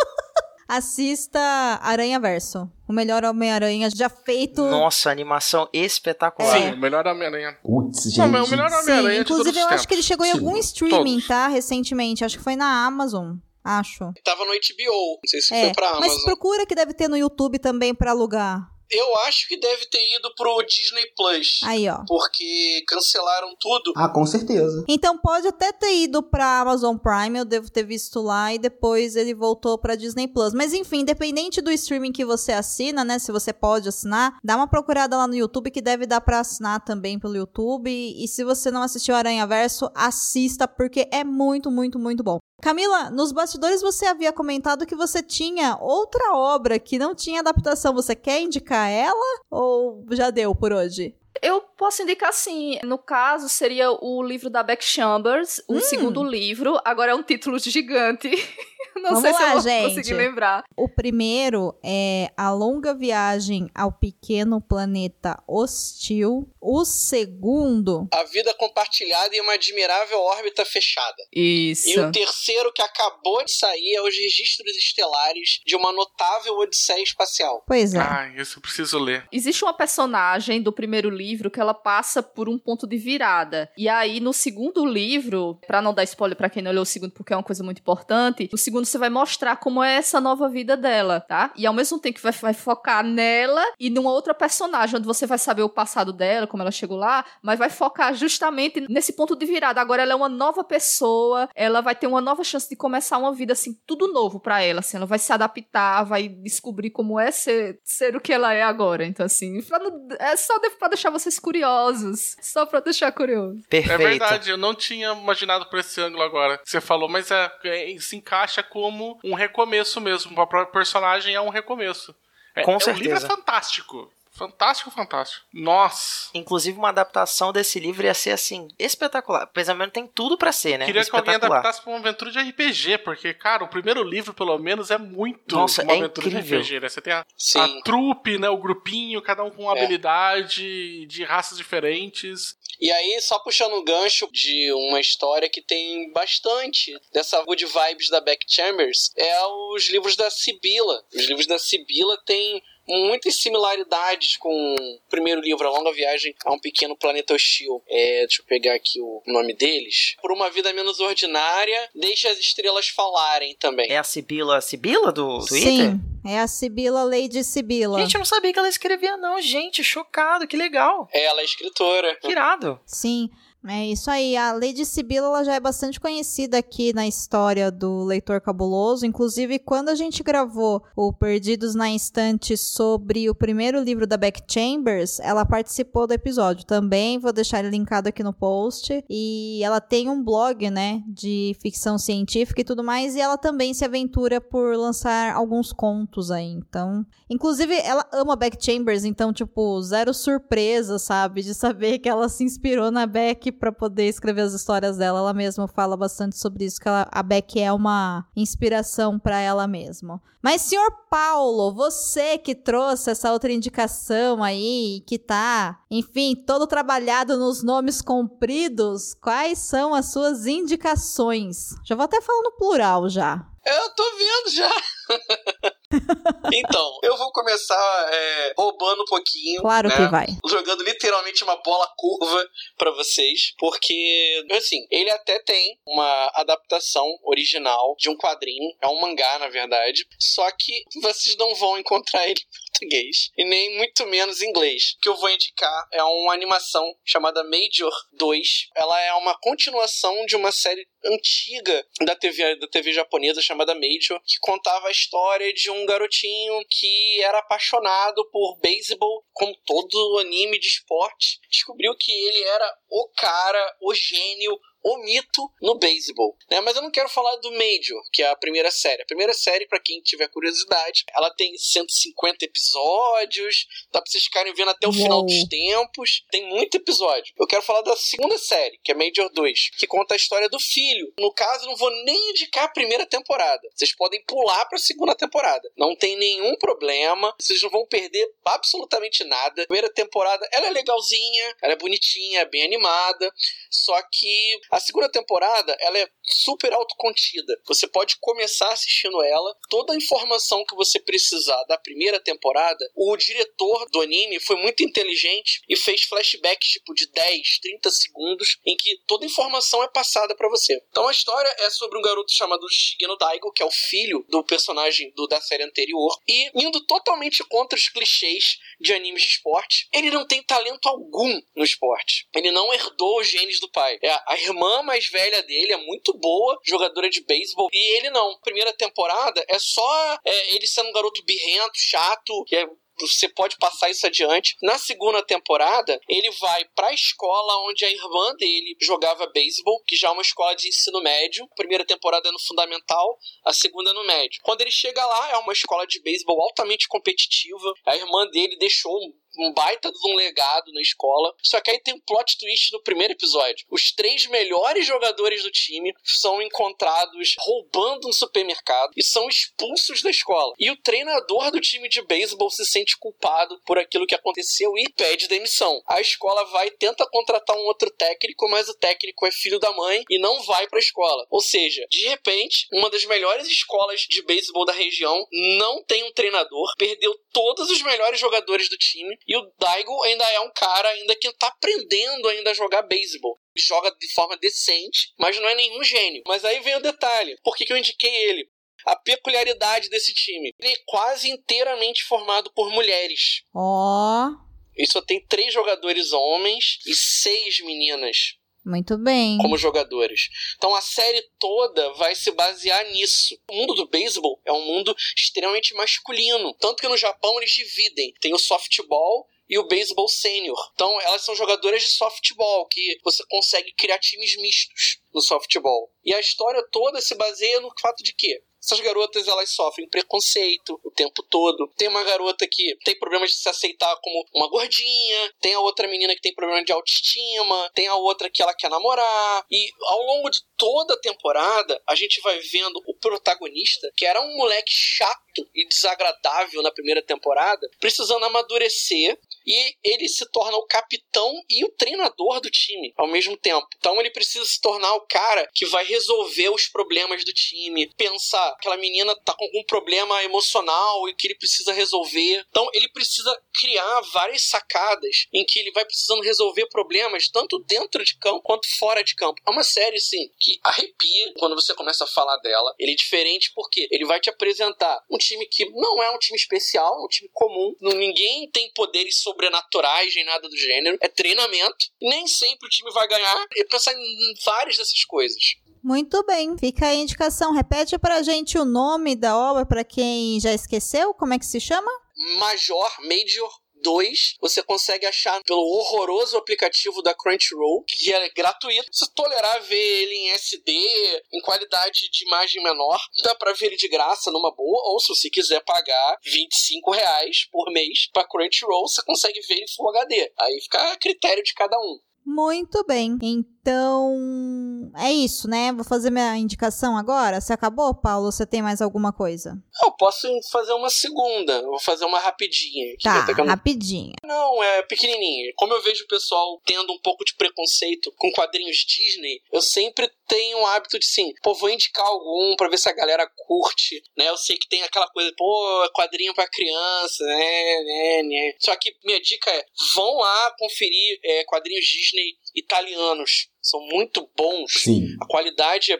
Speaker 2: Assista Aranha Verso. O melhor Homem-Aranha já feito.
Speaker 5: Nossa, animação espetacular.
Speaker 3: Sim, o melhor Homem-Aranha.
Speaker 4: Putz, gente.
Speaker 3: Não, mas o melhor
Speaker 2: Sim,
Speaker 3: Homem-Aranha de todos
Speaker 2: inclusive
Speaker 3: os
Speaker 2: eu acho que ele chegou em
Speaker 4: Sim,
Speaker 2: algum streaming,
Speaker 3: todos.
Speaker 2: tá? Recentemente. Acho que foi na Amazon. Acho.
Speaker 6: Tava no HBO. Não sei se
Speaker 2: É,
Speaker 6: foi pra
Speaker 2: mas
Speaker 6: Amazon.
Speaker 2: procura que deve ter no YouTube também pra alugar.
Speaker 6: Eu acho que deve ter ido pro Disney Plus.
Speaker 2: Aí, ó.
Speaker 6: Porque cancelaram tudo.
Speaker 4: Ah, com certeza.
Speaker 2: Então pode até ter ido pra Amazon Prime, eu devo ter visto lá e depois ele voltou pra Disney Plus. Mas enfim, independente do streaming que você assina, né, se você pode assinar, dá uma procurada lá no YouTube que deve dar pra assinar também pelo YouTube. E se você não assistiu Aranha Verso, assista porque é muito, muito, muito bom. Camila, nos bastidores você havia comentado que você tinha outra obra que não tinha adaptação. Você quer indicar ela ou já deu por hoje?
Speaker 7: Eu posso indicar sim. No caso, seria o livro da Beck Chambers, o segundo livro. Agora é um título gigante. Não
Speaker 2: Vamos
Speaker 7: sei se
Speaker 2: lá,
Speaker 7: eu vou
Speaker 2: gente.
Speaker 7: lembrar.
Speaker 2: O primeiro é A Longa Viagem ao Pequeno Planeta Hostil. O segundo.
Speaker 6: A vida compartilhada em uma admirável órbita fechada.
Speaker 7: Isso.
Speaker 6: E o terceiro que acabou de sair é os registros estelares de uma notável odisseia espacial.
Speaker 2: Pois é.
Speaker 3: Ah, isso eu preciso ler.
Speaker 7: Existe uma personagem do primeiro livro que ela passa por um ponto de virada. E aí, no segundo livro, pra não dar spoiler pra quem não leu o segundo, porque é uma coisa muito importante, no segundo você vai mostrar como é essa nova vida dela, tá? E ao mesmo tempo que vai, vai focar nela e numa outra personagem, onde você vai saber o passado dela, como ela chegou lá, mas vai focar justamente nesse ponto de virada. Agora ela é uma nova pessoa, ela vai ter uma nova chance de começar uma vida assim, tudo novo pra ela, assim, ela vai se adaptar, vai descobrir como é ser, ser o que ela é agora. Então, assim, pra não- é só de- pra deixar vocês curiosos. Só pra deixar curioso.
Speaker 5: Perfeito.
Speaker 3: É verdade, eu não tinha imaginado por esse ângulo agora. Você falou, mas é, é- se encaixa como um recomeço mesmo. A própria personagem é um recomeço. É,
Speaker 5: Com
Speaker 3: é, O livro é
Speaker 5: certeza.
Speaker 3: fantástico. Fantástico, fantástico. Nossa.
Speaker 5: Inclusive, uma adaptação desse livro ia ser, assim, espetacular. Pelo menos tem tudo pra ser, né?
Speaker 3: Queria que alguém adaptasse pra uma aventura de RPG, porque, cara, o primeiro livro, pelo menos, é muito
Speaker 5: Nossa,
Speaker 3: uma
Speaker 5: é
Speaker 3: aventura
Speaker 5: incrível.
Speaker 3: de RPG, né? Você tem a,
Speaker 6: Sim.
Speaker 3: a trupe, né? O grupinho, cada um com uma
Speaker 6: É.
Speaker 3: habilidade, de raças diferentes.
Speaker 6: E aí, só puxando um gancho de uma história que tem bastante dessa good vibes da Beck Chambers, é os livros da Sibila. Os livros da Sibila têm muitas similaridades com o primeiro livro, A Longa Viagem a um Pequeno Planeta Hostil. É, deixa eu pegar aqui o nome deles. Por uma vida menos ordinária, deixa as estrelas falarem também.
Speaker 5: É a Sibila, Sibila do Twitter?
Speaker 2: Sim, é a Sibila Lady Sibila.
Speaker 5: Gente, eu não sabia que ela escrevia, não. Gente, chocado, que legal.
Speaker 6: Ela é escritora.
Speaker 5: Que irado.
Speaker 2: Sim. É isso aí. A Lady Sibila ela já é bastante conhecida aqui na história do Leitor Cabuloso. Inclusive, quando a gente gravou o Perdidos na Instante sobre o primeiro livro da Beck Chambers, ela participou do episódio também. Vou deixar ele linkado aqui no post. E ela tem um blog, né, de ficção científica e tudo mais. E ela também se aventura por lançar alguns contos aí. Então, inclusive, ela ama Beck Chambers. Então, tipo, zero surpresa, sabe, de saber que ela se inspirou na Beck pra poder escrever as histórias dela. Ela mesma fala bastante sobre isso, que ela- a Beck é uma inspiração pra ela mesma. Mas, senhor Paulo, você que trouxe essa outra indicação aí, que tá, enfim, todo trabalhado nos nomes compridos, quais são as suas indicações? Já vou até falar no plural já.
Speaker 6: Eu tô vendo já. então, eu vou começar é, roubando um pouquinho.
Speaker 2: Claro
Speaker 6: né?
Speaker 2: que vai.
Speaker 6: jogando literalmente uma bola curva pra vocês, porque assim, ele até tem uma adaptação original de um quadrinho, é um mangá na verdade, só que vocês não vão encontrar ele português e nem muito menos em inglês. O que eu vou indicar é uma animação chamada Major 2. Ela é uma continuação de uma série antiga da TV, da TV japonesa chamada Major, que contava a história de um garotinho que era apaixonado por beisebol, como todo anime de esporte. Descobriu que ele era o cara, o gênio, o mito no beisebol. Né? Mas eu não quero falar do Major, que é a primeira série. A primeira série, para quem tiver curiosidade, ela tem 150 episódios, dá pra vocês ficarem vendo até o
Speaker 2: Uou.
Speaker 6: final dos tempos. Tem muito episódio. Eu quero falar da segunda série, que é Major 2, que conta a história do filho. No caso, eu não vou nem indicar a primeira temporada. Vocês podem pular pra segunda temporada. Não tem nenhum problema. Vocês não vão perder absolutamente nada. A primeira temporada, ela é legalzinha, ela é bonitinha, bem animada. Só que a segunda temporada, ela é super autocontida. Você pode começar assistindo ela, toda a informação que você precisar da primeira temporada, o diretor do anime foi muito inteligente e fez flashbacks tipo de 10, 30 segundos em que toda a informação é passada pra você. Então a história é sobre um garoto chamado Shigeno Daigo, que é o filho do personagem do, da série anterior, e indo totalmente contra os clichês de animes de esporte, ele não tem talento algum no esporte. Ele não herdou os genes do pai. É, a irmã mais velha dele é muito boa, jogadora de beisebol, e ele não. Primeira temporada é só é, ele sendo um garoto birrento, chato, que é você pode passar isso adiante. Na segunda temporada, ele vai para a escola onde a irmã dele jogava beisebol, que já é uma escola de ensino médio. Primeira temporada é no fundamental, a segunda é no médio. Quando ele chega lá, é uma escola de beisebol altamente competitiva. A irmã dele deixou um baita de um legado na escola. Só que aí tem um plot twist no primeiro episódio. Os três melhores jogadores do time são encontrados roubando um supermercado e são expulsos da escola. E o treinador do time de beisebol se sente culpado por aquilo que aconteceu e pede demissão. A escola vai tenta contratar um outro técnico, mas o técnico é filho da mãe e não vai pra escola. Ou seja, de repente, uma das melhores escolas de beisebol da região não tem um treinador, perdeu todos os melhores jogadores do time e o Daigo ainda é um cara ainda que tá aprendendo ainda a jogar beisebol. Joga de forma decente, mas não é nenhum gênio. Mas aí vem o detalhe. Por que, que eu indiquei ele? A peculiaridade desse time. Ele é quase inteiramente formado por mulheres.
Speaker 2: Ó,
Speaker 6: Ele só tem três jogadores homens e seis meninas
Speaker 2: muito bem.
Speaker 6: como jogadores. Então a série toda vai se basear nisso. O mundo do beisebol é um mundo extremamente masculino. Tanto que no Japão eles dividem. Tem o softball e o beisebol sênior. Então elas são jogadoras de softball, que você consegue criar times mistos no softball. E a história toda se baseia no fato de que essas garotas elas sofrem preconceito o tempo todo. Tem uma garota que tem problemas de se aceitar como uma gordinha, tem a outra menina que tem problema de autoestima, tem a outra que ela quer namorar. E ao longo de toda a temporada, a gente vai vendo o protagonista, que era um moleque chato e desagradável na primeira temporada, precisando amadurecer e ele se torna o capitão e o treinador do time ao mesmo tempo. Então ele precisa se tornar o cara que vai resolver os problemas do time, pensar aquela menina tá com algum problema emocional e que ele precisa resolver. Então ele precisa criar várias sacadas em que ele vai precisando resolver problemas tanto dentro de campo quanto fora de campo. É uma série assim que arrepia quando você começa a falar dela. Ele é diferente porque ele vai te apresentar um time que não é um time especial, é um time comum. Ninguém tem poderes sobrenaturais nem nada do gênero. É treinamento. Nem sempre o time vai ganhar. E pensar em várias dessas coisas.
Speaker 2: Muito bem. Fica a indicação. Repete pra gente o nome da obra pra quem já esqueceu. Como é que se chama?
Speaker 6: Major, Major 2, você consegue achar pelo horroroso aplicativo da Crunchyroll, que é gratuito. Se tolerar ver ele em SD, em qualidade de imagem menor, dá pra ver ele de graça numa boa, ou se você quiser pagar 25 reais por mês pra Crunchyroll, você consegue ver ele em Full HD. Aí fica a critério de cada um.
Speaker 2: Muito bem. Então, é isso, né? Vou fazer minha indicação agora. Você acabou, Paulo? Você tem mais alguma coisa?
Speaker 6: Eu posso fazer uma segunda, vou fazer uma rapidinha.
Speaker 2: Tá,
Speaker 6: eu
Speaker 2: rapidinho.
Speaker 6: Não, é pequenininha. Como eu vejo o pessoal tendo um pouco de preconceito com quadrinhos Disney, eu sempre tenho o hábito de, sim, pô, vou indicar algum pra ver se a galera curte, né? Eu sei que tem aquela coisa, pô, quadrinho pra criança, né, né, né. Só que minha dica é, vão lá conferir é, quadrinhos Disney italianos. São muito bons.
Speaker 4: Sim.
Speaker 6: A qualidade é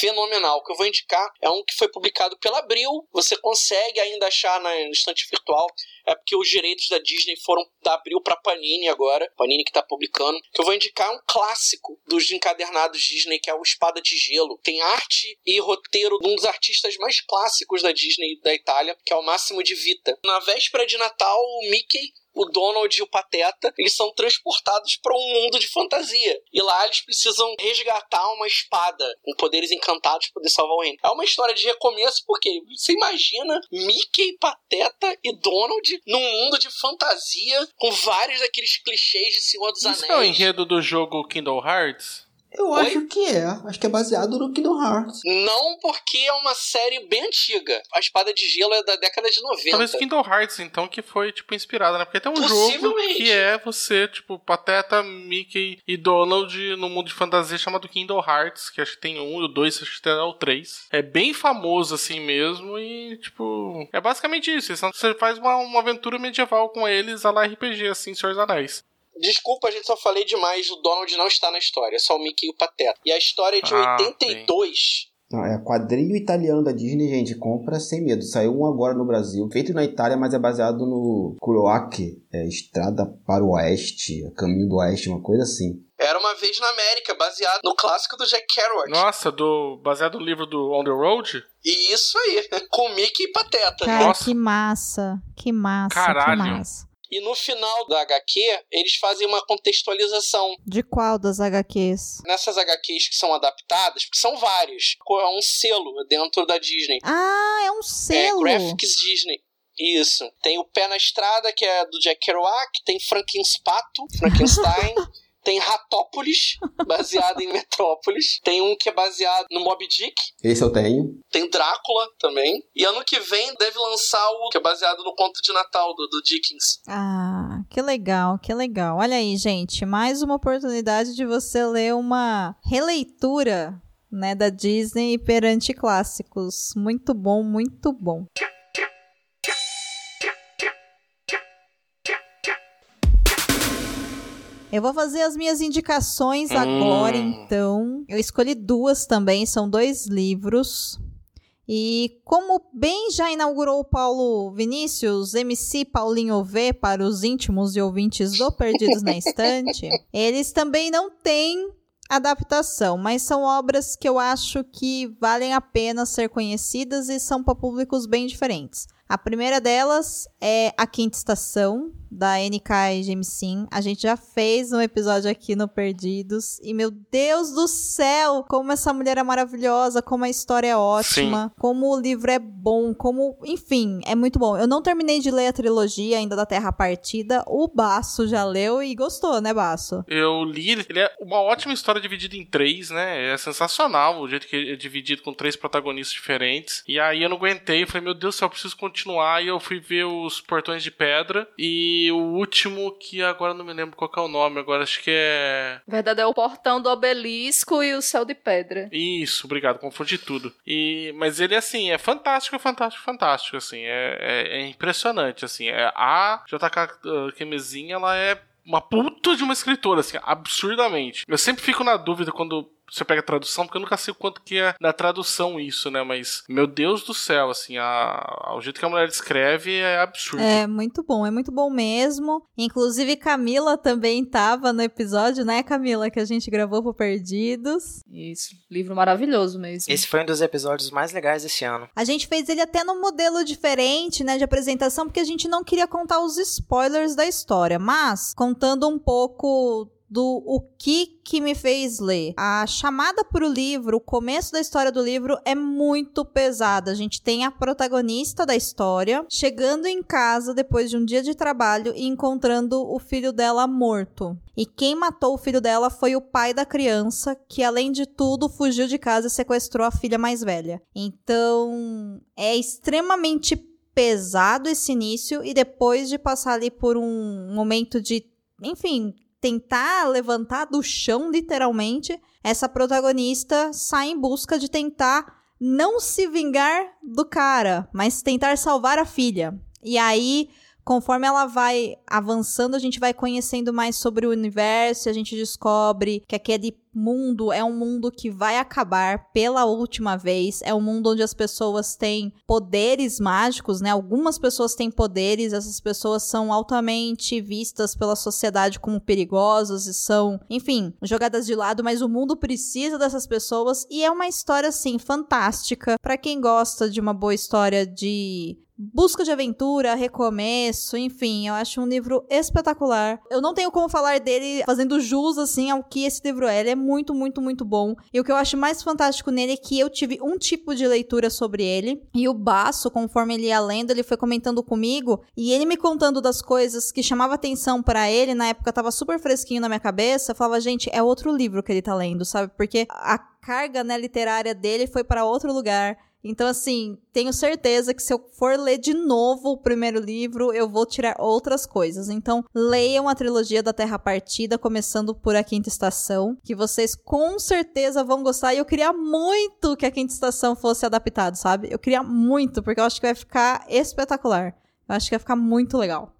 Speaker 6: fenomenal. O que eu vou indicar é um que foi publicado pela Abril. Você consegue ainda achar na estante virtual. É porque os direitos da Disney foram da Abril pra Panini agora, Panini que tá publicando, que eu vou indicar um clássico dos encadernados Disney, que é o Espada de Gelo. Tem arte e roteiro de um dos artistas mais clássicos da Disney da Itália, que é o Máximo de Vita. Na véspera de Natal, o Mickey o Donald e o Pateta, eles são transportados para um mundo de fantasia. E lá eles precisam resgatar uma espada com poderes encantados para poder salvar o reino. É uma história de recomeço, porque você imagina Mickey, Pateta e Donald num mundo de fantasia com vários daqueles clichês de Senhor dos
Speaker 3: Isso
Speaker 6: Anéis.
Speaker 3: é o enredo do jogo Kingdom Hearts?
Speaker 4: Eu
Speaker 6: Oi?
Speaker 4: acho que é. Acho que é baseado no Kingdom Hearts.
Speaker 6: Não porque é uma série bem antiga. A Espada de Gelo é da década de 90.
Speaker 3: Talvez Kingdom Hearts, então, que foi, tipo, inspirada, né? Porque tem um jogo que é você, tipo, Pateta, Mickey e Donald no mundo de fantasia chamado Kingdom Hearts, que acho que tem um, o dois, acho que tem o três. É bem famoso assim mesmo e, tipo, é basicamente isso. Você faz uma, uma aventura medieval com eles, a lá RPG, assim, Senhor dos Anéis.
Speaker 6: Desculpa, a gente só falei demais. O Donald não está na história, é só o Mickey e o Pateta. E a história é de
Speaker 3: Ah,
Speaker 6: 82.
Speaker 4: Não, é quadrinho italiano da Disney, gente. Compra sem medo. Saiu um agora no Brasil. Feito na Itália, mas é baseado no Kuroaki. É Estrada para o Oeste. Caminho do Oeste, uma coisa assim.
Speaker 6: Era uma vez na América, baseado no clássico do Jack Kerouac.
Speaker 3: Nossa, do, baseado no livro do On the Road?
Speaker 6: E isso aí, com Mickey e Pateta.
Speaker 2: Cara,
Speaker 3: Nossa.
Speaker 2: que massa. Que massa,
Speaker 3: Caralho.
Speaker 2: que massa.
Speaker 6: E no final da HQ, eles fazem uma contextualização.
Speaker 2: De qual das HQs?
Speaker 6: Nessas HQs que são adaptadas, porque são vários, é um selo dentro da Disney.
Speaker 2: Ah, é um
Speaker 6: É
Speaker 2: selo.
Speaker 6: Graphics Disney. Isso. Tem o Pé na Estrada, que é do Jack Kerouac. Tem Frankenpato, Frankenstein. tem Ratópolis, baseado em Metrópolis. Tem um que é baseado no Moby Dick.
Speaker 4: Esse eu tenho.
Speaker 6: Tem Drácula também. E ano que vem deve lançar o que é baseado no conto de Natal do, do Dickens.
Speaker 2: Ah, que legal, que legal. Olha aí, gente, mais uma oportunidade de você ler uma releitura, né, da Disney perante clássicos. Muito bom, muito bom. Eu vou fazer as minhas indicações
Speaker 6: Hum.
Speaker 2: agora, então. Eu escolhi duas também, são dois livros. E como bem já inaugurou o Paulo Vinícius, MC Paulinho V para os íntimos e ouvintes do Perdidos na Estante, eles também não têm adaptação, mas são obras que eu acho que valem a pena ser conhecidas e são para públicos bem diferentes. A primeira delas é A Quinta Estação, da NK e Jameson. A gente já fez um episódio aqui no Perdidos. E, meu Deus do céu, como essa mulher é maravilhosa, como a história é ótima, como o livro é bom, como... Enfim, é muito bom. Eu não terminei de ler a trilogia ainda da Terra Partida. O Baço já leu e gostou, né, Baço?
Speaker 3: Eu li, ele é uma ótima história dividida em três, né? É sensacional o jeito que é dividido com três protagonistas diferentes. E aí eu não aguentei, falei, meu Deus do céu, eu preciso continuar. E eu fui ver os Portões de Pedra. E o último, que agora não me lembro qual que é o nome, agora acho que é.
Speaker 7: Na verdade, é o portão do obelisco e o céu de pedra.
Speaker 3: Isso, obrigado, confundi tudo. E, mas ele, assim, é fantástico, fantástico, fantástico, assim, é, é, é impressionante, assim, é, a JK uh, Kemezinha, ela é uma puta de uma escritora, assim, absurdamente. Eu sempre fico na dúvida quando você pega a tradução, porque eu nunca sei o quanto que é na tradução isso, né, mas, meu Deus do céu, assim, a, o jeito que a mulher escreve é absurdo.
Speaker 2: É muito bom, é muito bom mesmo. Inclusive, Camila também tava no episódio, né, Camila, que a gente gravou pro Perdidos.
Speaker 7: Isso, livro maravilhoso mesmo.
Speaker 5: Esse foi um dos episódios mais legais desse ano.
Speaker 2: A gente fez ele até num modelo diferente, né, de apresentação, porque a gente não queria contar os spoilers da história, mas contando um pouco do o que que me fez ler. A chamada para o livro, o começo da história do livro é muito pesada. A gente tem a protagonista da história chegando em casa depois de um dia de trabalho e encontrando o filho dela morto. E quem matou o filho dela foi o pai da criança, que além de tudo fugiu de casa e sequestrou a filha mais velha. Então, é extremamente pesado esse início e depois de passar ali por um momento de, enfim, tentar levantar do chão, literalmente, essa protagonista sai em busca de tentar não se vingar do cara, mas tentar salvar a filha. E aí, conforme ela vai avançando, a gente vai conhecendo mais sobre o universo, a gente descobre que aquele mundo é um mundo que vai acabar pela última vez. É um mundo onde as pessoas têm poderes mágicos, né? Algumas pessoas têm poderes, essas pessoas são altamente vistas pela sociedade como perigosas e são, enfim, jogadas de lado, mas o mundo precisa dessas pessoas e é uma história assim fantástica para quem gosta de uma boa história de busca de aventura, recomeço, enfim, eu acho um livro espetacular. Eu não tenho como falar dele fazendo jus, assim, ao que esse livro é. Ele é muito, muito, muito bom. E o que eu acho mais fantástico nele é que eu tive um tipo de leitura sobre ele. E o Baço, conforme ele ia lendo, ele foi comentando comigo. E ele me contando das coisas que chamava atenção para ele, na época tava super fresquinho na minha cabeça. Eu falava, gente, é outro livro que ele tá lendo, sabe? Porque a carga né, literária dele foi para outro lugar. Então, assim, tenho certeza que se eu for ler de novo o primeiro livro, eu vou tirar outras coisas. Então, leiam a trilogia da Terra Partida, começando por A Quinta Estação, que vocês com certeza vão gostar. E eu queria muito que A Quinta Estação fosse adaptado, sabe? Eu queria muito, porque eu acho que vai ficar espetacular. Eu acho que vai ficar muito legal.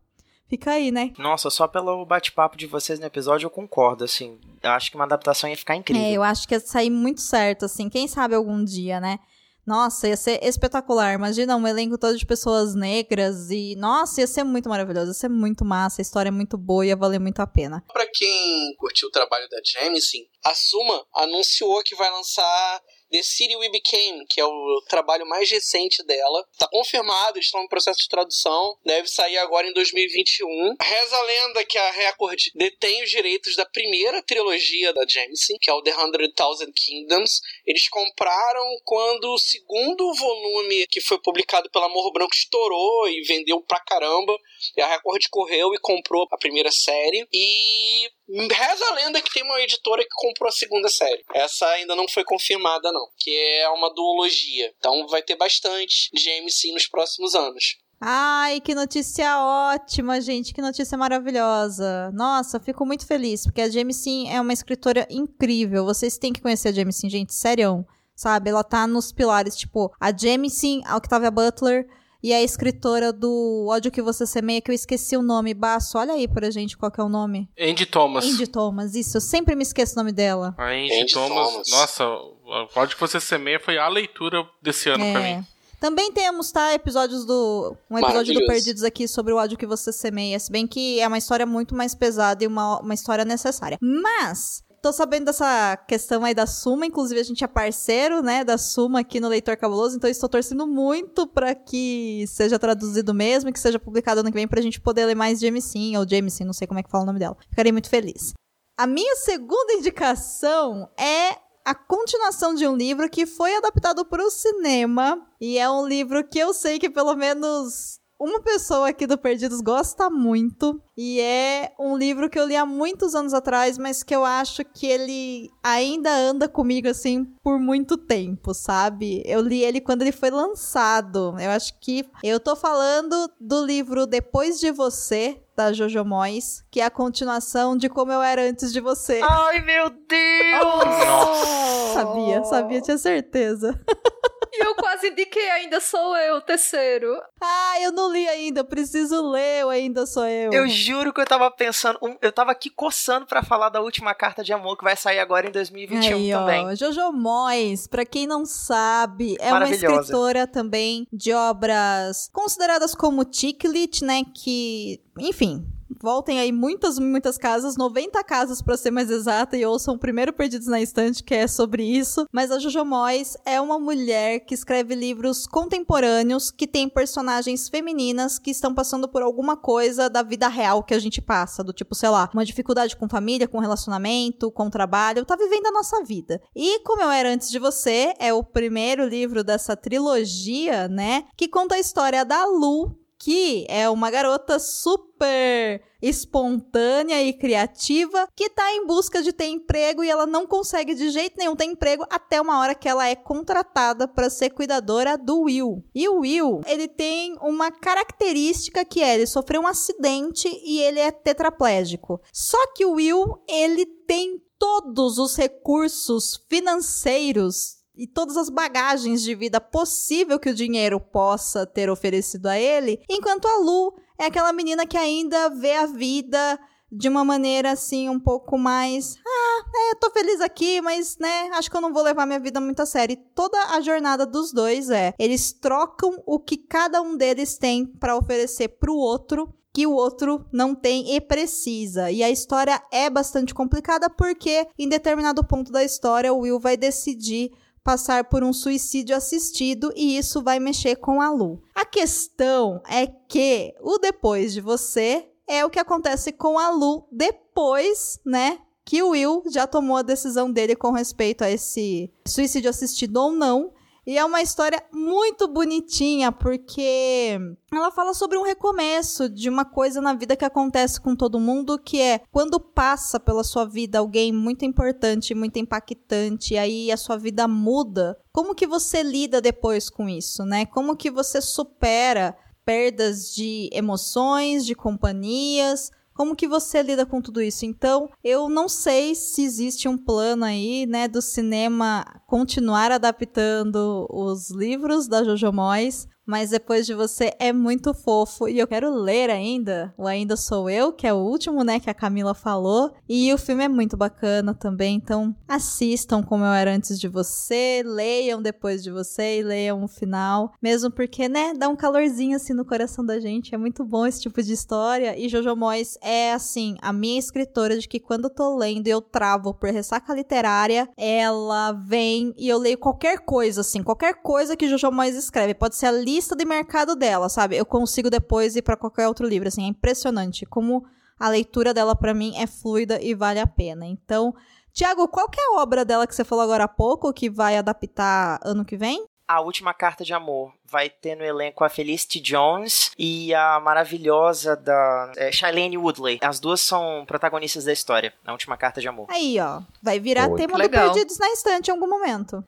Speaker 2: Fica aí, né?
Speaker 5: Nossa, só pelo bate-papo de vocês no episódio eu concordo, assim. Eu acho que uma adaptação ia ficar incrível.
Speaker 2: É, eu acho que ia sair muito certo, assim. Quem sabe algum dia, né? Nossa, ia ser espetacular. Imagina um elenco todo de pessoas negras e. Nossa, ia ser muito maravilhoso. Ia ser muito massa. A história é muito boa e ia valer muito a pena.
Speaker 6: Pra quem curtiu o trabalho da Jameson, a Suma anunciou que vai lançar The City We Became, que é o trabalho mais recente dela. Tá confirmado, estão em processo de tradução. Deve sair agora em 2021. Reza a lenda que a Record detém os direitos da primeira trilogia da Jameson, que é o The Hundred Thousand Kingdoms. Eles compraram quando o segundo volume que foi publicado pela Morro Branco estourou e vendeu pra caramba. E a Record correu e comprou a primeira série. E Reza a lenda que tem uma editora que comprou a segunda série. Essa ainda não foi confirmada, não. Que é uma duologia. Então vai ter bastante de nos próximos anos.
Speaker 2: Ai, que notícia ótima, gente. Que notícia maravilhosa. Nossa, fico muito feliz, porque a Jameson é uma escritora incrível. Vocês têm que conhecer a Jameson, gente. Sério. Sabe? Ela tá nos pilares, tipo, a Jameson, a Octavia Butler e a escritora do Ódio que Você Semeia, que eu esqueci o nome, Baço, olha aí pra gente qual que é o nome.
Speaker 3: Andy Thomas.
Speaker 2: Andy Thomas, isso, eu sempre me esqueço o nome dela.
Speaker 3: A Andy, Andy Thomas, Thomas, nossa, o Ódio que Você Semeia foi a leitura desse ano é. pra mim.
Speaker 2: Também temos, tá, episódios do. Um episódio do Perdidos aqui sobre o ódio que você semeia. Se bem que é uma história muito mais pesada e uma, uma história necessária. Mas, tô sabendo dessa questão aí da Suma, inclusive a gente é parceiro, né, da Suma aqui no Leitor Cabuloso, então estou torcendo muito para que seja traduzido mesmo e que seja publicado ano que vem pra gente poder ler mais Jameson, ou Jameson, não sei como é que fala o nome dela. Ficarei muito feliz. A minha segunda indicação é a continuação de um livro que foi adaptado para o cinema e é um livro que eu sei que pelo menos uma pessoa aqui do Perdidos gosta muito e é um livro que eu li há muitos anos atrás, mas que eu acho que ele ainda anda comigo assim por muito tempo, sabe? Eu li ele quando ele foi lançado. Eu acho que eu tô falando do livro Depois de Você, da Jojo Moyes, que é a continuação de Como Eu Era Antes de Você.
Speaker 5: Ai, meu Deus!
Speaker 2: Sabia, sabia, tinha certeza.
Speaker 7: E eu quase indiquei Ainda Sou Eu, terceiro.
Speaker 2: Ah, eu não li ainda, preciso ler o Ainda Sou Eu.
Speaker 5: Eu juro que eu tava pensando, eu tava aqui coçando para falar da última carta de amor que vai sair agora em 2021 Aí, também.
Speaker 2: Ó, Jojo Moyes, pra quem não sabe, é uma escritora também de obras consideradas como Ticklit, né, que, enfim, voltem aí muitas, muitas casas, 90 casas para ser mais exata, e ouçam o primeiro Perdidos na Estante, que é sobre isso. Mas a Jojo Moyes é uma mulher que escreve livros contemporâneos que tem personagens femininas que estão passando por alguma coisa da vida real que a gente passa, do tipo, sei lá, uma dificuldade com família, com relacionamento, com trabalho, tá vivendo a nossa vida. E Como Eu Era Antes de Você é o primeiro livro dessa trilogia, né, que conta a história da Lu, que é uma garota super espontânea e criativa que tá em busca de ter emprego e ela não consegue de jeito nenhum ter emprego até uma hora que ela é contratada para ser cuidadora do Will. E o Will, ele tem uma característica que é ele sofreu um acidente e ele é tetraplégico. Só que o Will, ele tem todos os recursos financeiros e todas as bagagens de vida possível que o dinheiro possa ter oferecido a ele, enquanto a Lu é aquela menina que ainda vê a vida de uma maneira assim um pouco mais, ah, é, tô feliz aqui, mas, né, acho que eu não vou levar minha vida muito a sério. E toda a jornada dos dois é, eles trocam o que cada um deles tem para oferecer pro outro que o outro não tem e precisa. E a história é bastante complicada porque em determinado ponto da história o Will vai decidir passar por um suicídio assistido e isso vai mexer com a Lu. A questão é que o depois de você é o que acontece com a Lu depois, né, que o Will já tomou a decisão dele com respeito a esse suicídio assistido ou não. E é uma história muito bonitinha, porque ela fala sobre um recomeço de uma coisa na vida que acontece com todo mundo, que é quando passa pela sua vida alguém muito importante, muito impactante, e aí a sua vida muda. Como que você lida depois com isso, né? Como que você supera perdas de emoções, de companhias, como que você lida com tudo isso? Então, eu não sei se existe um plano aí, né, do cinema continuar adaptando os livros da Jojo Moyes mas depois de você é muito fofo e eu quero ler ainda. O Ainda Sou Eu, que é o último, né, que a Camila falou. E o filme é muito bacana também, então assistam como eu era antes de você, leiam depois de você e leiam o final, mesmo porque, né, dá um calorzinho assim no coração da gente. É muito bom esse tipo de história e Jojo Moyes é assim, a minha escritora de que quando eu tô lendo e eu travo por ressaca literária, ela vem e eu leio qualquer coisa assim, qualquer coisa que Jojo Moyes escreve, pode ser a lista de mercado dela, sabe? Eu consigo depois ir para qualquer outro livro, assim, é impressionante como a leitura dela para mim é fluida e vale a pena. Então, Tiago, qual que é a obra dela que você falou agora há pouco que vai adaptar ano que vem?
Speaker 5: A Última Carta de Amor. Vai ter no elenco a Felicity Jones e a maravilhosa da é, Shailene Woodley. As duas são protagonistas da história, na Última Carta de Amor.
Speaker 2: Aí, ó. Vai virar
Speaker 4: Oi,
Speaker 2: tema do. Perdidos na Estante em algum momento.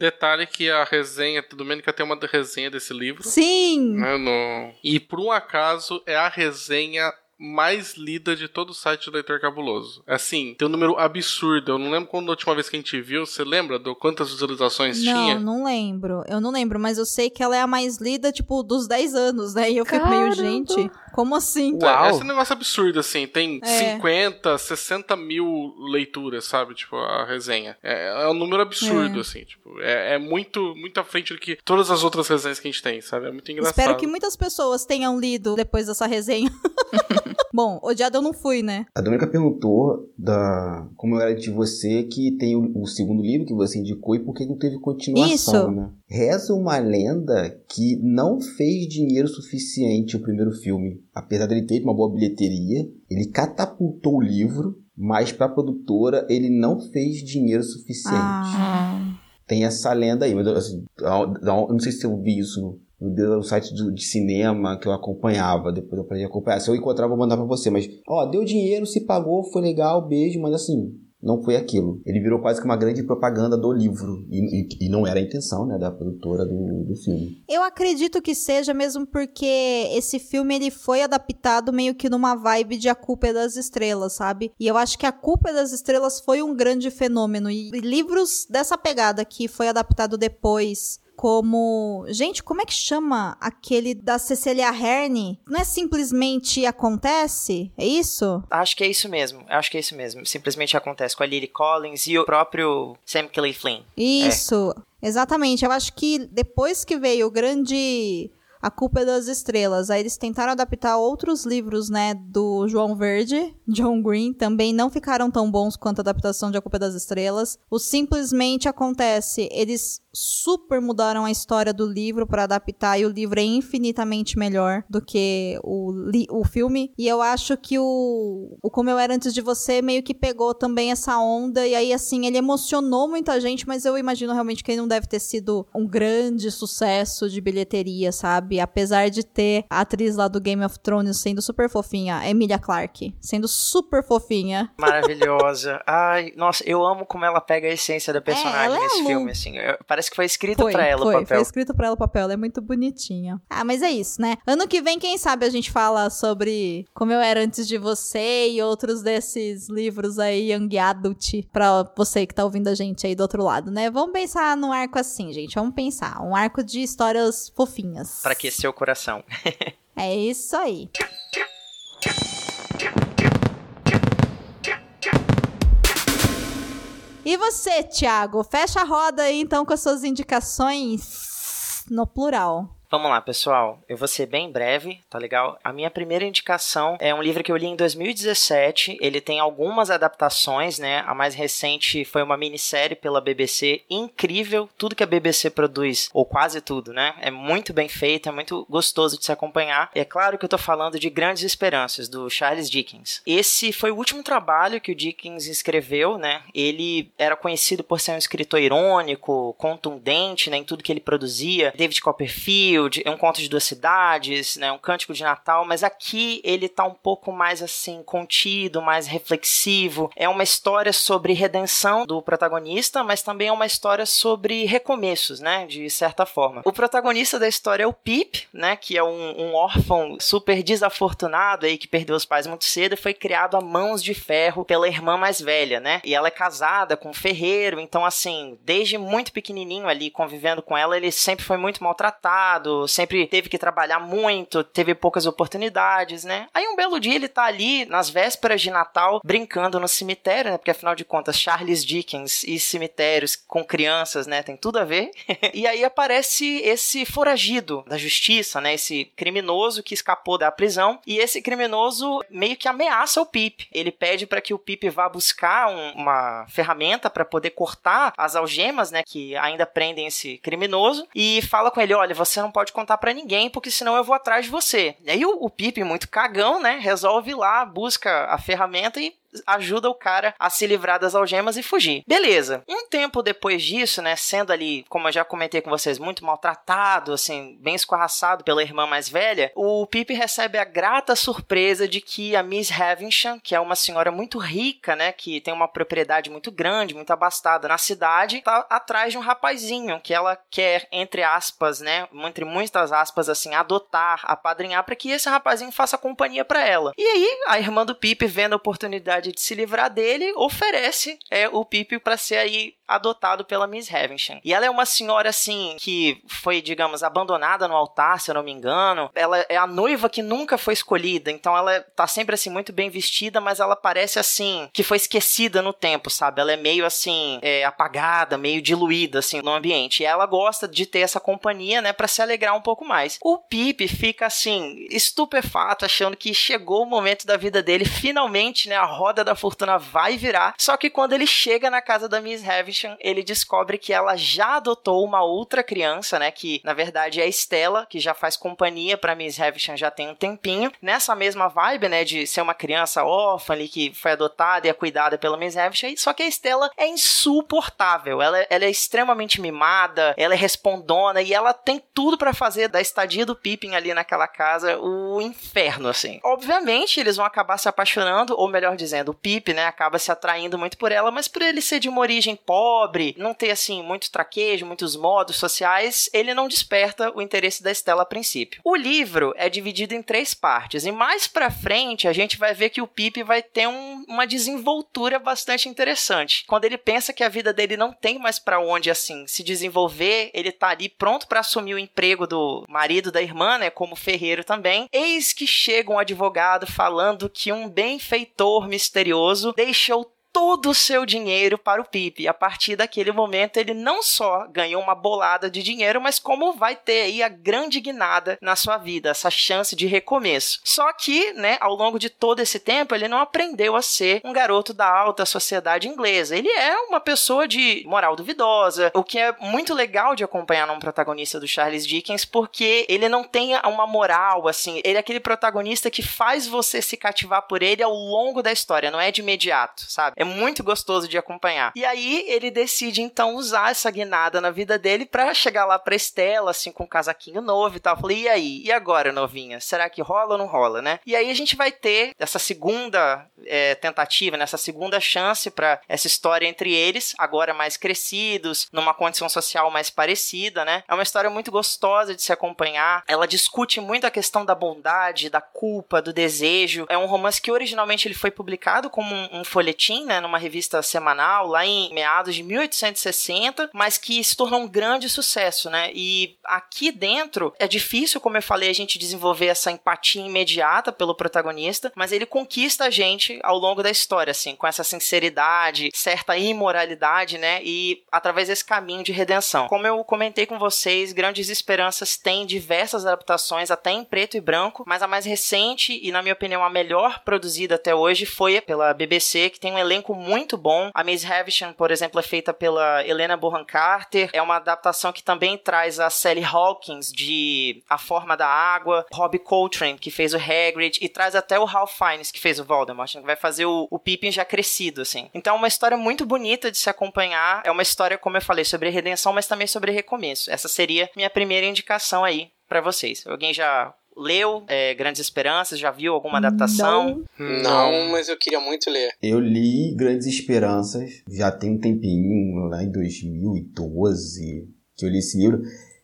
Speaker 3: Detalhe que a resenha, do Domênica tem uma resenha desse livro.
Speaker 2: Sim!
Speaker 3: né, no- E por um acaso é a resenha mais lida de todo o site do Leitor Cabuloso. Assim, tem um número absurdo. Eu não lembro quando a última vez que a gente viu. Você lembra do quantas visualizações
Speaker 2: Não,
Speaker 3: tinha?
Speaker 2: não lembro. Eu não lembro, mas eu sei que ela é a mais lida, tipo, dos 10 anos, né? E eu fico meio,
Speaker 7: Caramba.
Speaker 2: gente, como assim?
Speaker 5: Uau.
Speaker 3: Esse é um negócio absurdo, assim. Tem
Speaker 2: É.
Speaker 3: 50, 60 mil leituras, sabe? Tipo, a resenha. É, é um número absurdo,
Speaker 2: É.
Speaker 3: assim. Tipo, é, é muito, muito à frente do que todas as outras resenhas que a gente tem, sabe? É muito engraçado.
Speaker 2: Espero que muitas pessoas tenham lido depois dessa resenha. Bom, odiada eu não fui, né?
Speaker 4: A Dominica perguntou da como eu era de você que tem o, o segundo livro que você indicou e por que não teve continuação,
Speaker 2: Isso.
Speaker 4: né? Reza uma lenda que não fez dinheiro suficiente o primeiro filme. Apesar dele ter uma boa bilheteria, ele catapultou o livro, mas para a produtora ele não fez dinheiro suficiente.
Speaker 2: Ah.
Speaker 4: Tem essa lenda aí, mas assim, não sei se eu vi isso no, no site do- de cinema que eu acompanhava, depois eu parei de acompanhar. Se eu encontrar, eu mandar pra você. Mas, ó, deu dinheiro, se pagou, foi legal, beijo, mas assim, não foi aquilo. Ele virou quase que uma grande propaganda do livro. E, e- e não era a intenção, né, da produtora do, do filme.
Speaker 2: Eu acredito que seja mesmo porque esse filme ele foi adaptado meio que numa vibe de A Culpa é das Estrelas, sabe? E eu acho que A Culpa é das Estrelas foi um grande fenômeno. E livros dessa pegada que foi adaptado depois como. Gente, como é que chama aquele da Cecilia Herne? Não é simplesmente acontece? É isso?
Speaker 5: Acho que é isso mesmo. Acho que é isso mesmo. Simplesmente acontece com a Lily Collins e o próprio Sam Kelly Flynn.
Speaker 2: Isso, exatamente. Eu acho que depois que veio o grande A Culpa é das Estrelas, aí eles tentaram adaptar outros livros, né, do João Verde, John Green, também não ficaram tão bons quanto a adaptação de A Culpa é das Estrelas. O simplesmente acontece, eles super mudaram a história do livro para adaptar e o livro é infinitamente melhor do que o, o filme. E eu acho que o, o Como Eu Era Antes de Você meio que pegou também essa onda e aí assim, ele emocionou muita gente, mas eu imagino realmente que ele não deve ter sido um grande sucesso de bilheteria, sabe? Apesar de ter a atriz lá do Game of Thrones sendo super fofinha, Emilia Clarke, sendo super fofinha.
Speaker 5: Maravilhosa. Ai, nossa, eu amo como ela pega a essência da personagem
Speaker 2: ela é
Speaker 5: nesse filme, assim. Eu- Parece que foi escrito pra ela
Speaker 2: foi,
Speaker 5: o papel.
Speaker 2: foi escrito pra ela o papel, ela é muito bonitinha. Ah, mas é isso, né? Ano que vem, quem sabe a gente fala sobre como eu era antes de você e outros desses livros aí, Young Adult, pra você que tá ouvindo a gente aí do outro lado, né? Vamos pensar num arco assim, gente, vamos pensar. Um arco de histórias fofinhas.
Speaker 5: Pra aquecer o coração.
Speaker 2: É isso aí. E você, Thiago? Fecha a roda aí então com as suas indicações no plural.
Speaker 5: Vamos lá, pessoal. Eu vou ser bem breve, tá legal? A minha primeira indicação é um livro que eu li em 2017. Ele tem algumas adaptações, né? A mais recente foi uma minissérie pela BBC. Incrível, tudo que a BBC produz, ou quase tudo, né? É muito bem feito, é muito gostoso de se acompanhar. E é claro que eu tô falando de Grandes Esperanças, do Charles Dickens. Esse foi o último trabalho que o Dickens escreveu, né? Ele era conhecido por ser um escritor irônico, contundente, né? Em tudo que ele produzia. David Copperfield é um conto de duas cidades, né, um cântico de Natal, mas aqui ele tá um pouco mais assim contido, mais reflexivo. É uma história sobre redenção do protagonista, mas também é uma história sobre recomeços, né, de certa forma. O protagonista da história é o Pip, né, que é um, um órfão super desafortunado aí que perdeu os pais muito cedo e foi criado a mãos de ferro pela irmã mais velha, né? E ela é casada com um ferreiro, então assim, desde muito pequenininho ali convivendo com ela, ele sempre foi muito maltratado sempre teve que trabalhar muito, teve poucas oportunidades, né? Aí um belo dia ele tá ali nas vésperas de Natal brincando no cemitério, né? Porque afinal de contas, Charles Dickens e cemitérios com crianças, né? Tem tudo a ver. e aí aparece esse foragido da justiça, né? Esse criminoso que escapou da prisão e esse criminoso meio que ameaça o Pip. Ele pede para que o Pip vá buscar um, uma ferramenta para poder cortar as algemas, né? Que ainda prendem esse criminoso e fala com ele: olha, você não pode pode contar para ninguém, porque senão eu vou atrás de você. E aí o, o muito cagão, né, resolve ir lá, busca a ferramenta e ajuda o cara a se livrar das algemas e fugir. Beleza. Um tempo depois disso, né, sendo ali, como eu já comentei com vocês, muito maltratado, assim, bem escorraçado pela irmã mais velha, o Pip recebe a grata surpresa de que a Miss Havisham, que é uma senhora muito rica, né, que tem uma propriedade muito grande, muito abastada na cidade, tá atrás de um rapazinho que ela quer, entre aspas, né, entre muitas aspas, assim, adotar, apadrinhar para que esse rapazinho faça companhia para ela. E aí, a irmã do Pip, vendo a oportunidade de se livrar dele, oferece é, o Pipe para ser aí adotado pela Miss Havisham. E ela é uma senhora, assim, que foi, digamos, abandonada no altar, se eu não me engano. Ela é a noiva que nunca foi escolhida, então ela tá sempre, assim, muito bem vestida, mas ela parece, assim, que foi esquecida no tempo, sabe? Ela é meio, assim, é, apagada, meio diluída, assim, no ambiente. E ela gosta de ter essa companhia, né, para se alegrar um pouco mais. O Pipe fica, assim, estupefato, achando que chegou o momento da vida dele, finalmente, né, a da fortuna vai virar. Só que quando ele chega na casa da Miss Havisham, ele descobre que ela já adotou uma outra criança, né? Que na verdade é a Estela, que já faz companhia para Miss Havisham já tem um tempinho. Nessa mesma vibe, né? De ser uma criança órfã ali que foi adotada e é cuidada pela Miss Havisham. Só que a Estela é insuportável. Ela, ela é extremamente mimada, ela é respondona e ela tem tudo para fazer da estadia do Pippin ali naquela casa o inferno, assim. Obviamente, eles vão acabar se apaixonando, ou melhor dizendo, dizendo, o Pip, né, acaba se atraindo muito por ela, mas por ele ser de uma origem pobre, não ter assim muito traquejo, muitos modos sociais, ele não desperta o interesse da Estela a princípio. O livro é dividido em três partes e mais para frente a gente vai ver que o Pip vai ter um, uma desenvoltura bastante interessante. Quando ele pensa que a vida dele não tem mais para onde assim se desenvolver, ele tá ali pronto para assumir o emprego do marido da irmã, né, como ferreiro também. Eis que chega um advogado falando que um benfeitor misterioso deixou todo o seu dinheiro para o Pip. E a partir daquele momento ele não só ganhou uma bolada de dinheiro, mas como vai ter aí a grande guinada na sua vida, essa chance de recomeço. Só que, né, ao longo de todo esse tempo, ele não aprendeu a ser um garoto da alta sociedade inglesa. Ele é uma pessoa de moral duvidosa, o que é muito legal de acompanhar num protagonista do Charles Dickens, porque ele não tem uma moral assim, ele é aquele protagonista que faz você se cativar por ele ao longo da história, não é de imediato, sabe? É muito gostoso de acompanhar. E aí ele decide então usar essa guinada na vida dele para chegar lá pra Estela, assim, com um casaquinho novo e tal. Eu falei, e aí? E agora, novinha? Será que rola ou não rola, né? E aí a gente vai ter essa segunda é, tentativa, nessa né? segunda chance para essa história entre eles, agora mais crescidos, numa condição social mais parecida, né? É uma história muito gostosa de se acompanhar. Ela discute muito a questão da bondade, da culpa, do desejo. É um romance que originalmente ele foi publicado como um, um folhetim, né, numa revista semanal lá em meados de 1860, mas que se tornou um grande sucesso, né? E aqui dentro é difícil, como eu falei, a gente desenvolver essa empatia imediata pelo protagonista, mas ele conquista a gente ao longo da história, assim, com essa sinceridade, certa imoralidade, né? E através desse caminho de redenção. Como eu comentei com vocês, Grandes Esperanças tem diversas adaptações, até em preto e branco, mas a mais recente e, na minha opinião, a melhor produzida até hoje foi pela BBC, que tem um elenco muito bom. A Miss Havisham, por exemplo, é feita pela Helena Bonham Carter. É uma adaptação que também traz a Sally Hawkins de A Forma da Água, Robbie Coltrane, que fez o Hagrid, e traz até o Ralph Fiennes, que fez o Voldemort, que vai fazer o, o Pippin já crescido, assim. Então é uma história muito bonita de se acompanhar. É uma história, como eu falei, sobre redenção, mas também sobre recomeço. Essa seria minha primeira indicação aí para vocês. Alguém já leu é, Grandes Esperanças? Já viu alguma adaptação?
Speaker 2: Não.
Speaker 6: Não, mas eu queria muito ler.
Speaker 4: Eu li Grandes Esperanças, já tem um tempinho, lá em 2012, que eu li esse livro.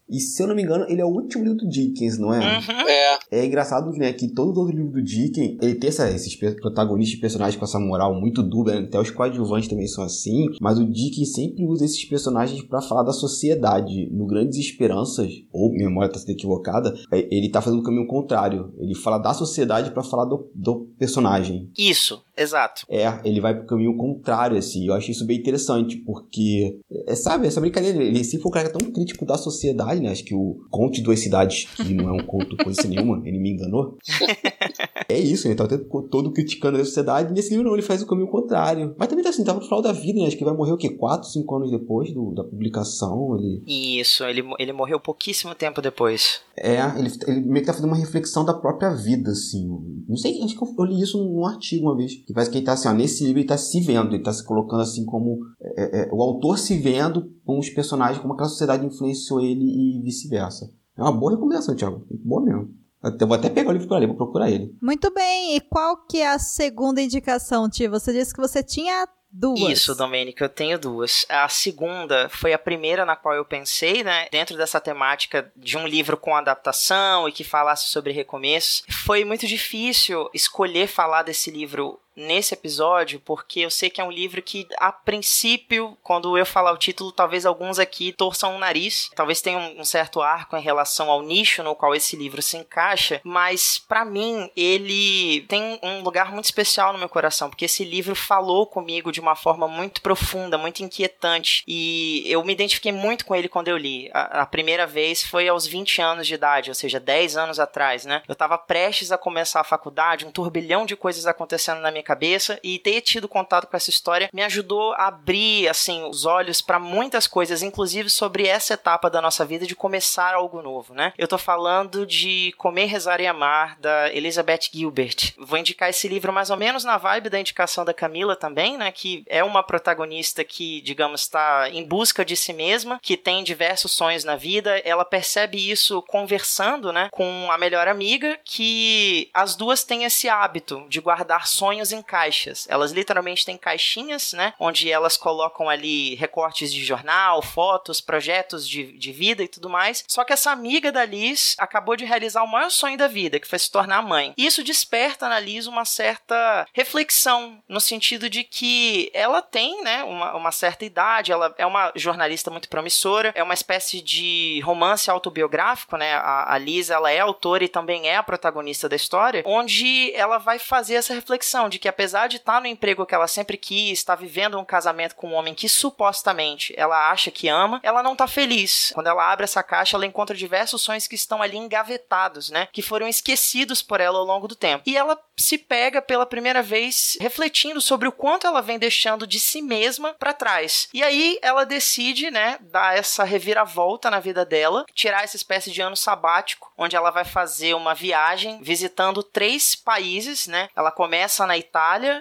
Speaker 4: E se eu não me engano, ele é o último livro do Dickens, não é?
Speaker 5: Uhum.
Speaker 6: É,
Speaker 4: É engraçado né, que todo outro livro do Dickens, ele tem essa, esses protagonistas, personagens com essa moral muito dúbia, né? até os coadjuvantes também são assim, mas o Dickens sempre usa esses personagens pra falar da sociedade. No Grandes Esperanças, ou minha memória tá sendo equivocada, é, ele tá fazendo o caminho contrário. Ele fala da sociedade pra falar do, do personagem.
Speaker 5: Isso, exato.
Speaker 4: É, ele vai pro caminho contrário, assim. Eu acho isso bem interessante, porque, é, sabe, essa brincadeira, ele sempre foi um cara tão crítico da sociedade, né? Acho que o Conto de Duas Cidades, que não é um conto coisa nenhuma, ele me enganou. é isso, ele tá o tempo todo criticando a sociedade, e nesse livro não, ele faz o caminho contrário. Mas também tá assim, tava no final da vida, né? Acho que vai morrer o quê? 4, 5 anos depois do, da publicação, ele...
Speaker 5: Isso, ele, ele morreu pouquíssimo tempo depois.
Speaker 4: É, ele, ele meio que tá fazendo uma reflexão da própria vida, assim. Não sei, acho que eu, eu li isso num artigo uma vez. Que parece que ele tá assim, ó, nesse livro ele tá se vendo, ele tá se colocando assim como é, é, o autor se vendo com os personagens, como aquela sociedade influenciou ele e vice-versa. É uma boa recomendação, Thiago. Boa mesmo. Até, vou até pegar o livro pra ler, vou procurar ele.
Speaker 2: Muito bem, e qual que é a segunda indicação, Tia? Você disse que você tinha duas.
Speaker 5: Isso, Domênico, eu tenho duas. A segunda foi a primeira na qual eu pensei, né? Dentro dessa temática de um livro com adaptação e que falasse sobre recomeços. Foi muito difícil escolher falar desse livro nesse episódio, porque eu sei que é um livro que, a princípio, quando eu falar o título, talvez alguns aqui torçam o nariz, talvez tenha um certo arco em relação ao nicho no qual esse livro se encaixa, mas para mim ele tem um lugar muito especial no meu coração, porque esse livro falou comigo de uma forma muito profunda, muito inquietante, e eu me identifiquei muito com ele quando eu li. A, a primeira vez foi aos 20 anos de idade, ou seja, 10 anos atrás, né? Eu tava prestes a começar a faculdade, um turbilhão de coisas acontecendo na minha cabeça e ter tido contato com essa história me ajudou a abrir assim os olhos para muitas coisas, inclusive sobre essa etapa da nossa vida de começar algo novo, né? Eu tô falando de Comer, Rezar e Amar da Elizabeth Gilbert. Vou indicar esse livro mais ou menos na vibe da indicação da Camila também, né, que é uma protagonista que, digamos, está em busca de si mesma, que tem diversos sonhos na vida. Ela percebe isso conversando, né, com a melhor amiga, que as duas têm esse hábito de guardar sonhos em caixas. Elas literalmente têm caixinhas, né? Onde elas colocam ali recortes de jornal, fotos, projetos de, de vida e tudo mais. Só que essa amiga da Liz acabou de realizar o maior sonho da vida, que foi se tornar mãe. E isso desperta na Liz uma certa reflexão, no sentido de que ela tem, né, uma, uma certa idade, ela é uma jornalista muito promissora, é uma espécie de romance autobiográfico, né? A, a Liz, ela é autora e também é a protagonista da história, onde ela vai fazer essa reflexão de que apesar de estar no emprego que ela sempre quis, estar vivendo um casamento com um homem que supostamente ela acha que ama, ela não tá feliz. Quando ela abre essa caixa, ela encontra diversos sonhos que estão ali engavetados, né? Que foram esquecidos por ela ao longo do tempo. E ela se pega pela primeira vez refletindo sobre o quanto ela vem deixando de si mesma para trás. E aí ela decide, né, dar essa reviravolta na vida dela, tirar essa espécie de ano sabático, onde ela vai fazer uma viagem visitando três países, né? Ela começa na Itália,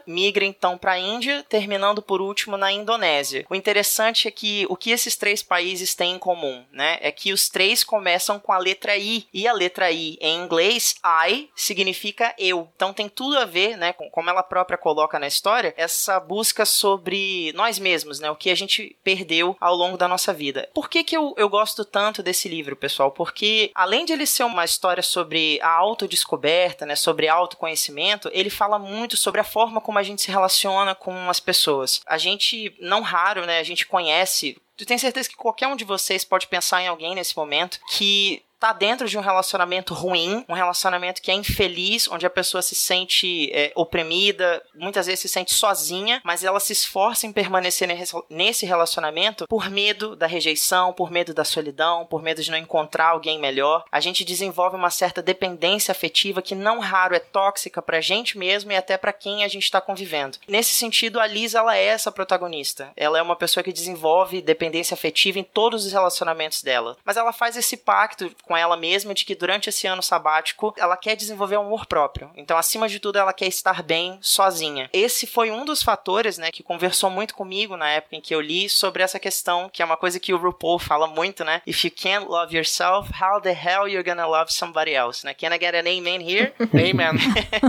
Speaker 5: migra então para a Índia, terminando por último na Indonésia. O interessante é que o que esses três países têm em comum, né, é que os três começam com a letra I, e a letra I em inglês, I, significa eu. Então tem tudo a ver, né, com como ela própria coloca na história, essa busca sobre nós mesmos, né, o que a gente perdeu ao longo da nossa vida. Por que que eu, eu gosto tanto desse livro, pessoal? Porque além de ele ser uma história sobre a autodescoberta, né, sobre autoconhecimento, ele fala muito sobre sobre a forma como a gente se relaciona com as pessoas. A gente, não raro, né, a gente conhece eu tenho certeza que qualquer um de vocês pode pensar em alguém nesse momento que tá dentro de um relacionamento ruim, um relacionamento que é infeliz, onde a pessoa se sente é, oprimida, muitas vezes se sente sozinha, mas ela se esforça em permanecer nesse relacionamento por medo da rejeição, por medo da solidão, por medo de não encontrar alguém melhor. A gente desenvolve uma certa dependência afetiva que não raro é tóxica pra gente mesmo e até para quem a gente está convivendo. Nesse sentido, a Liz ela é essa protagonista. Ela é uma pessoa que desenvolve dependência afetiva em todos os relacionamentos dela, mas ela faz esse pacto com ela mesma de que durante esse ano sabático ela quer desenvolver um amor próprio. Então, acima de tudo, ela quer estar bem sozinha. Esse foi um dos fatores, né, que conversou muito comigo na época em que eu li sobre essa questão, que é uma coisa que o RuPaul fala muito, né? If you can't love yourself, how the hell you're gonna love somebody else, né? Can I get an amen here? amen.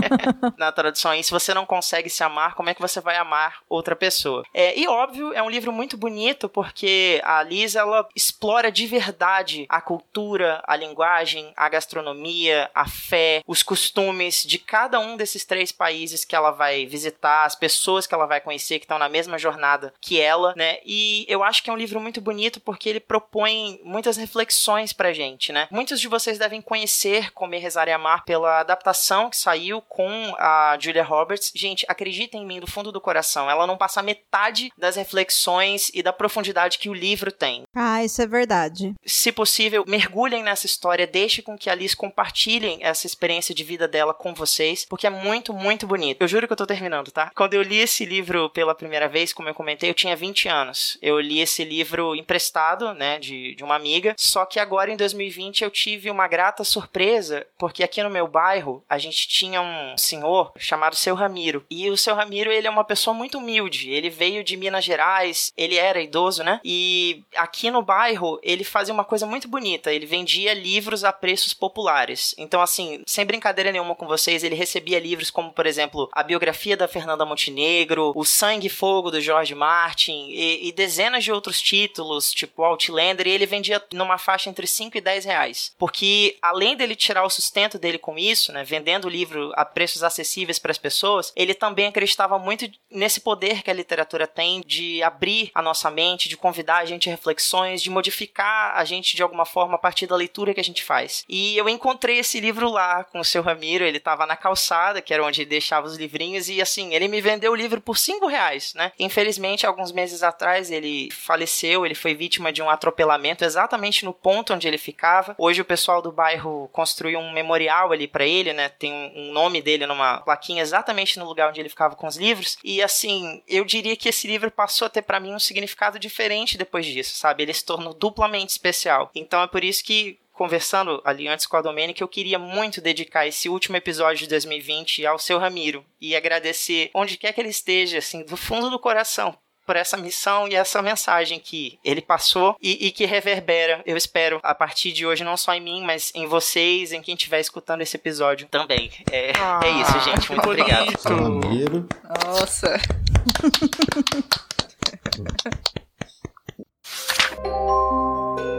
Speaker 5: na tradução aí, se você não consegue se amar, como é que você vai amar outra pessoa? É, e óbvio, é um livro muito bonito porque a Liz ela explora de verdade a cultura, a linguagem, a gastronomia, a fé, os costumes de cada um desses três países que ela vai visitar, as pessoas que ela vai conhecer que estão na mesma jornada que ela, né? E eu acho que é um livro muito bonito porque ele propõe muitas reflexões pra gente, né? Muitos de vocês devem conhecer Comer, Rezar e Amar pela adaptação que saiu com a Julia Roberts. Gente, acreditem em mim do fundo do coração, ela não passa metade das reflexões e da profundidade que o livro tem.
Speaker 2: Ah, isso é verdade.
Speaker 5: Se possível, mergulhem nessa história, deixe com que a Liz compartilhem essa experiência de vida dela com vocês, porque é muito, muito bonito. Eu juro que eu tô terminando, tá? Quando eu li esse livro pela primeira vez, como eu comentei, eu tinha 20 anos. Eu li esse livro emprestado, né, de, de uma amiga, só que agora em 2020 eu tive uma grata surpresa, porque aqui no meu bairro a gente tinha um senhor chamado Seu Ramiro. E o Seu Ramiro, ele é uma pessoa muito humilde. Ele veio de Minas Gerais, ele era idoso, né? E aqui no bairro ele fazia uma coisa muito bonita. Ele vendia livros a preços populares. Então, assim, sem brincadeira nenhuma com vocês, ele recebia livros como, por exemplo, a biografia da Fernanda Montenegro, O Sangue e Fogo do George Martin e, e dezenas de outros títulos, tipo Outlander, e ele vendia numa faixa entre 5 e 10 reais. Porque, além dele tirar o sustento dele com isso, né, vendendo o livro a preços acessíveis para as pessoas, ele também acreditava muito nesse poder que a literatura tem de abrir a nossa mente, de convidar a gente a reflexões, de modificar a gente de alguma forma a partir da leitura que a gente faz. E eu encontrei esse livro lá com o seu Ramiro, ele tava na calçada, que era onde deixava os livrinhos, e assim, ele me vendeu o livro por cinco reais, né? Infelizmente, alguns meses atrás, ele faleceu, ele foi vítima de um atropelamento exatamente no ponto onde ele ficava. Hoje o pessoal do bairro construiu um memorial ali para ele, né? Tem um nome dele numa plaquinha exatamente no lugar onde ele ficava com os livros. E assim, eu diria que esse livro passou a ter para mim um significado diferente depois disso, sabe? Ele se tornou duplamente especial. Então é por isso que conversando ali antes com a Domênica, eu queria muito dedicar esse último episódio de 2020 ao seu Ramiro e agradecer onde quer que ele esteja, assim, do fundo do coração, por essa missão e essa mensagem que ele passou e, e, que reverbera, eu espero, a partir de hoje, não só em mim, mas em vocês, em quem estiver escutando esse episódio também. É, ah, é isso, gente. Muito obrigado.
Speaker 4: Ramiro.
Speaker 7: Nossa.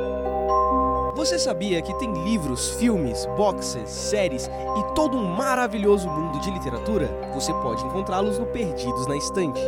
Speaker 8: Você sabia que tem livros, filmes, boxes, séries e todo um maravilhoso mundo de literatura? Você pode encontrá-los no Perdidos na Estante.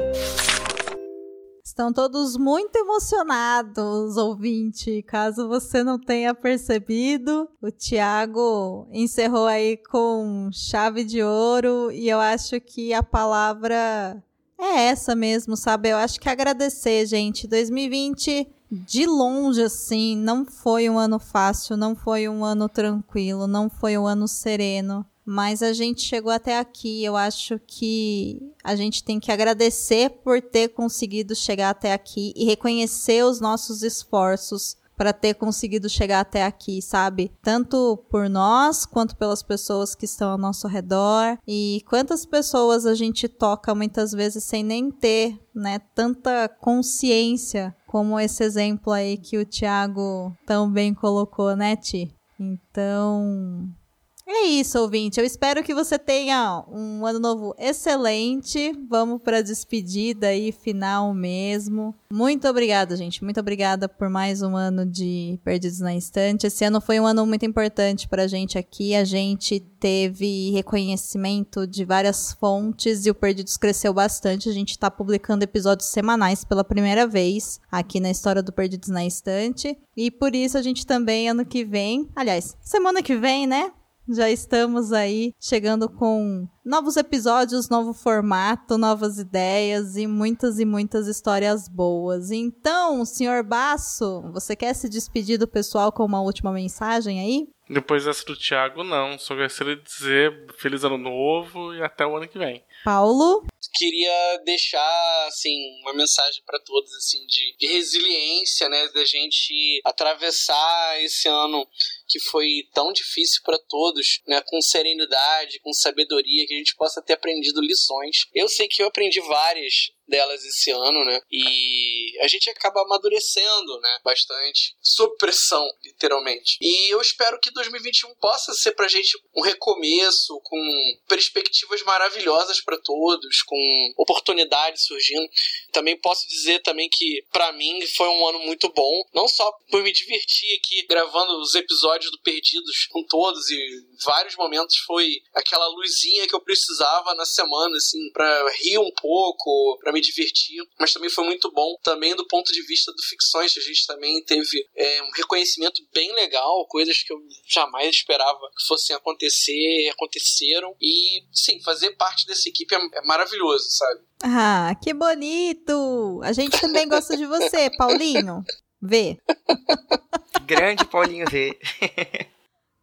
Speaker 2: Estão todos muito emocionados, ouvinte. Caso você não tenha percebido, o Tiago encerrou aí com chave de ouro e eu acho que a palavra é essa mesmo, sabe? Eu acho que agradecer, gente. 2020 de longe, assim, não foi um ano fácil, não foi um ano tranquilo, não foi um ano sereno. Mas a gente chegou até aqui. Eu acho que a gente tem que agradecer por ter conseguido chegar até aqui e reconhecer os nossos esforços para ter conseguido chegar até aqui, sabe? Tanto por nós quanto pelas pessoas que estão ao nosso redor. E quantas pessoas a gente toca muitas vezes sem nem ter, né, tanta consciência como esse exemplo aí que o Thiago tão bem colocou, né, Ti? Então, É isso, ouvinte. Eu espero que você tenha um ano novo excelente. Vamos para a despedida aí, final mesmo. Muito obrigada, gente. Muito obrigada por mais um ano de Perdidos na Estante. Esse ano foi um ano muito importante para a gente aqui. A gente teve reconhecimento de várias fontes e o Perdidos cresceu bastante. A gente está publicando episódios semanais pela primeira vez aqui na história do Perdidos na Estante. E por isso a gente também, ano que vem, aliás, semana que vem, né? Já estamos aí chegando com novos episódios, novo formato, novas ideias e muitas e muitas histórias boas. Então, senhor Basso, você quer se despedir do pessoal com uma última mensagem aí?
Speaker 3: Depois dessa do Thiago, não. Só gostaria de dizer feliz ano novo e até o ano que vem.
Speaker 2: Paulo?
Speaker 6: Queria deixar, assim, uma mensagem para todos, assim, de, de resiliência, né? Da gente atravessar esse ano que foi tão difícil para todos, né, com serenidade, com sabedoria, que a gente possa ter aprendido lições. Eu sei que eu aprendi várias delas esse ano, né? E a gente acaba amadurecendo, né? Bastante. Sob pressão, literalmente. E eu espero que 2021 possa ser pra gente um recomeço, com perspectivas maravilhosas para todos, com oportunidades surgindo. Também posso dizer também que para mim foi um ano muito bom, não só por me divertir aqui gravando os episódios do Perdidos com todos e vários momentos foi aquela luzinha que eu precisava na semana assim para rir um pouco, para me divertir, mas também foi muito bom também do ponto de vista do ficções, a gente também teve é, um reconhecimento bem legal, coisas que eu jamais esperava que fossem acontecer, aconteceram e sim, fazer parte dessa equipe é, é maravilhoso, sabe?
Speaker 2: Ah, que bonito! A gente também gosta de você, Paulinho. Vê.
Speaker 5: Grande Paulinho V.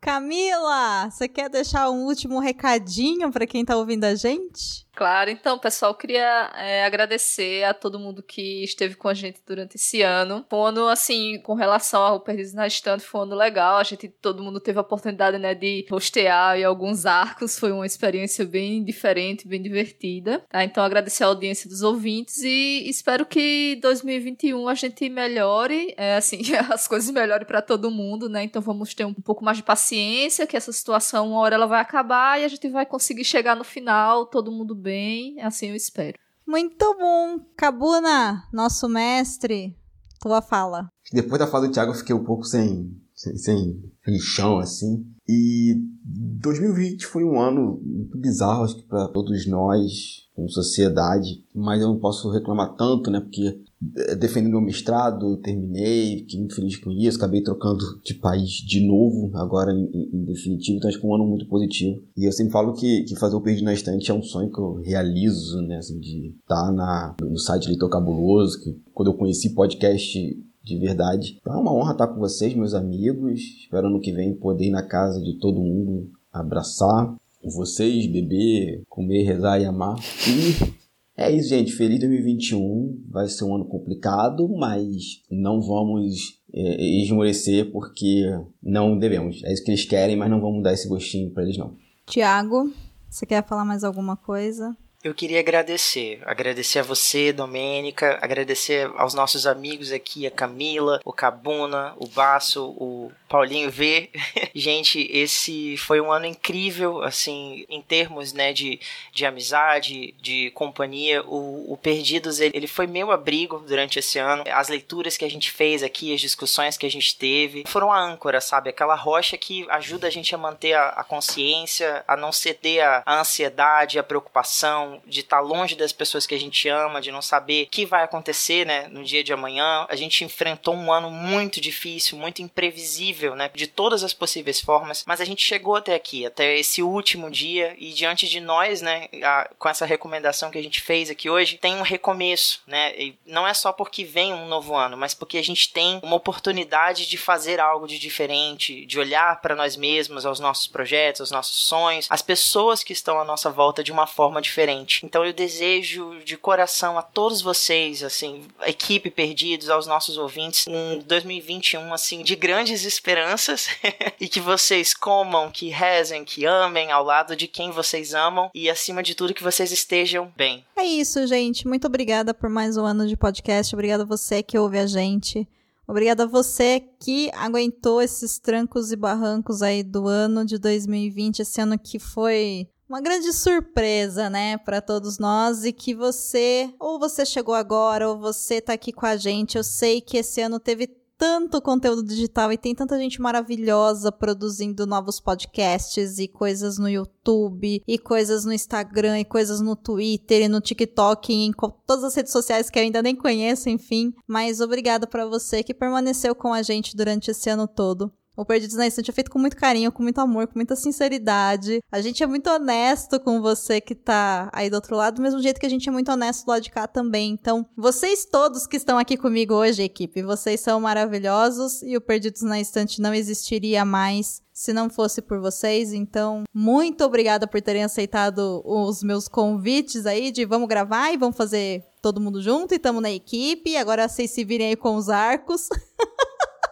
Speaker 2: Camila, você quer deixar um último recadinho para quem tá ouvindo a gente?
Speaker 7: Claro, então, pessoal, queria é, agradecer a todo mundo que esteve com a gente durante esse ano. Foi um ano, assim, com relação ao Perdidos na Estante, foi um ano legal. A gente, todo mundo teve a oportunidade, né, de rostear em alguns arcos. Foi uma experiência bem diferente, bem divertida. Tá? Então, agradecer a audiência dos ouvintes e espero que 2021 a gente melhore, é, assim, as coisas melhorem para todo mundo, né? Então, vamos ter um pouco mais de paciência, que essa situação, uma hora ela vai acabar e a gente vai conseguir chegar no final, todo mundo bem bem, assim eu espero.
Speaker 2: Muito bom. Cabuna, nosso mestre, tua fala.
Speaker 4: Depois da fala do Thiago, eu fiquei um pouco sem, sem, sem, chão, assim. E 2020 foi um ano muito bizarro, acho que para todos nós, como sociedade, mas eu não posso reclamar tanto, né? Porque eh, defendendo meu mestrado, terminei, fiquei muito feliz com isso, acabei trocando de país de novo, agora em, em, definitivo, então acho que é um ano muito positivo. E eu sempre falo que, que fazer o Perdido na Estante é um sonho que eu realizo, né? Assim, de estar na, no site Leitor Cabuloso, que quando eu conheci podcast de verdade. Então é uma honra estar com vocês, meus amigos. Espero ano que vem poder ir na casa de todo mundo, abraçar vocês, beber, comer, rezar e amar. E é isso, gente. Feliz 2021. Vai ser um ano complicado, mas não vamos é, esmorecer porque não devemos. É isso que eles querem, mas não vamos dar esse gostinho para eles, não.
Speaker 2: Tiago, você quer falar mais alguma coisa?
Speaker 5: Eu queria agradecer, agradecer a você, Domênica, agradecer aos nossos amigos aqui, a Camila, o Cabuna, o Baço, o Paulinho V. Gente, esse foi um ano incrível, assim, em termos, né, de, de amizade, de companhia. O, o Perdidos, ele, ele foi meu abrigo durante esse ano. As leituras que a gente fez aqui, as discussões que a gente teve, foram a âncora, sabe? Aquela rocha que ajuda a gente a manter a, a consciência, a não ceder a ansiedade, a preocupação, de estar tá longe das pessoas que a gente ama, de não saber o que vai acontecer, né, no dia de amanhã. A gente enfrentou um ano muito difícil, muito imprevisível, né, de todas as possíveis formas, mas a gente chegou até aqui, até esse último dia e diante de nós, né, a, com essa recomendação que a gente fez aqui hoje, tem um recomeço, né? E não é só porque vem um novo ano, mas porque a gente tem uma oportunidade de fazer algo de diferente, de olhar para nós mesmos, aos nossos projetos, aos nossos sonhos, as pessoas que estão à nossa volta de uma forma diferente gente. Então eu desejo de coração a todos vocês, assim, a equipe Perdidos, aos nossos ouvintes, um 2021 assim de grandes esperanças e que vocês comam, que rezem, que amem ao lado de quem vocês amam e acima de tudo que vocês estejam bem.
Speaker 2: É isso, gente. Muito obrigada por mais um ano de podcast. Obrigada a você que ouve a gente. Obrigada a você que aguentou esses trancos e barrancos aí do ano de 2020, esse ano que foi uma grande surpresa, né, para todos nós e que você, ou você chegou agora, ou você tá aqui com a gente. Eu sei que esse ano teve tanto conteúdo digital e tem tanta gente maravilhosa produzindo novos podcasts e coisas no YouTube e coisas no Instagram e coisas no Twitter e no TikTok e em todas as redes sociais que eu ainda nem conheço, enfim. Mas obrigada para você que permaneceu com a gente durante esse ano todo. O Perdidos na Estante é feito com muito carinho, com muito amor, com muita sinceridade. A gente é muito honesto com você que tá aí do outro lado, do mesmo jeito que a gente é muito honesto do lado de cá também. Então, vocês todos que estão aqui comigo hoje, equipe, vocês são maravilhosos e o Perdidos na Estante não existiria mais se não fosse por vocês. Então, muito obrigada por terem aceitado os meus convites aí de vamos gravar e vamos fazer todo mundo junto e estamos na equipe. Agora vocês se virem aí com os arcos.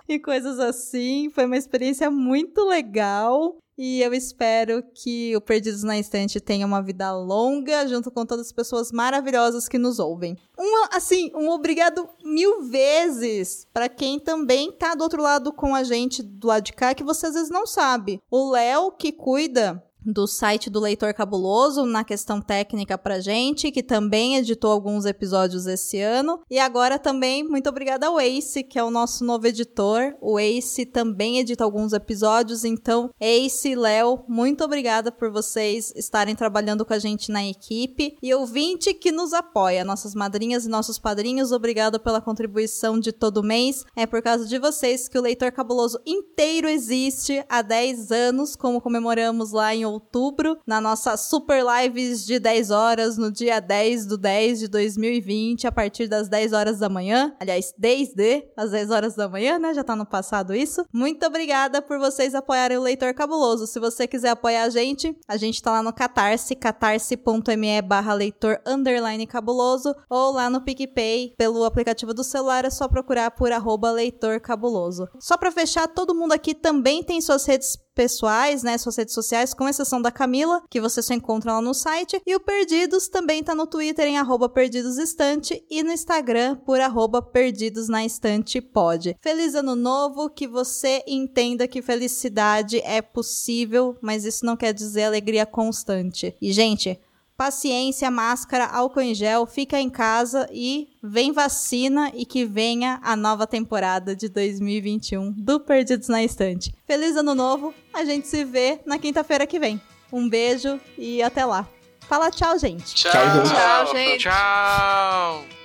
Speaker 2: e coisas assim. Foi uma experiência muito legal. E eu espero que o Perdidos na Estante tenha uma vida longa, junto com todas as pessoas maravilhosas que nos ouvem. Um, assim, um obrigado mil vezes para quem também tá do outro lado com a gente, do lado de cá, que você às vezes não sabe. O Léo, que cuida do site do Leitor Cabuloso na questão técnica pra gente, que também editou alguns episódios esse ano. E agora também, muito obrigada ao Ace, que é o nosso novo editor. O Ace também edita alguns episódios, então Ace e Léo, muito obrigada por vocês estarem trabalhando com a gente na equipe. E ouvinte que nos apoia, nossas madrinhas e nossos padrinhos, obrigado pela contribuição de todo mês. É por causa de vocês que o Leitor Cabuloso inteiro existe há 10 anos, como comemoramos lá em outubro, na nossa Super Lives de 10 horas, no dia 10 do 10 de 2020, a partir das 10 horas da manhã. Aliás, desde as 10 horas da manhã, né? Já tá no passado isso. Muito obrigada por vocês apoiarem o Leitor Cabuloso. Se você quiser apoiar a gente, a gente tá lá no Catarse, catarse.me barra leitor underline cabuloso, ou lá no PicPay, pelo aplicativo do celular, é só procurar por arroba leitor cabuloso. Só pra fechar, todo mundo aqui também tem suas redes pessoais, né, suas redes sociais, com exceção da Camila, que você só encontra lá no site. E o Perdidos também tá no Twitter em arroba perdidosestante e no Instagram por arroba perdidos na estante pode. Feliz ano novo, que você entenda que felicidade é possível, mas isso não quer dizer alegria constante. E, gente, paciência, máscara, álcool em gel, fica em casa e vem vacina e que venha a nova temporada de 2021 do Perdidos na Estante. Feliz ano novo, a gente se vê na quinta-feira que vem. Um beijo e até lá. Fala tchau, gente.
Speaker 6: Tchau,
Speaker 7: Tchau, gente.
Speaker 3: Tchau!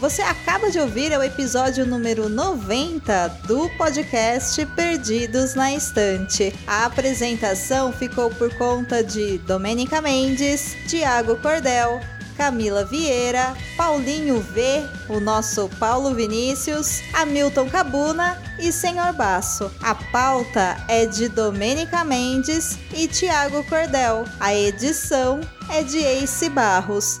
Speaker 2: Você acaba de ouvir o episódio número 90 do podcast Perdidos na Estante. A apresentação ficou por conta de Domênica Mendes, Tiago Cordel, Camila Vieira, Paulinho V, o nosso Paulo Vinícius, Hamilton Cabuna e Senhor Baço. A pauta é de Domênica Mendes e Tiago Cordel. A edição é de Ace Barros.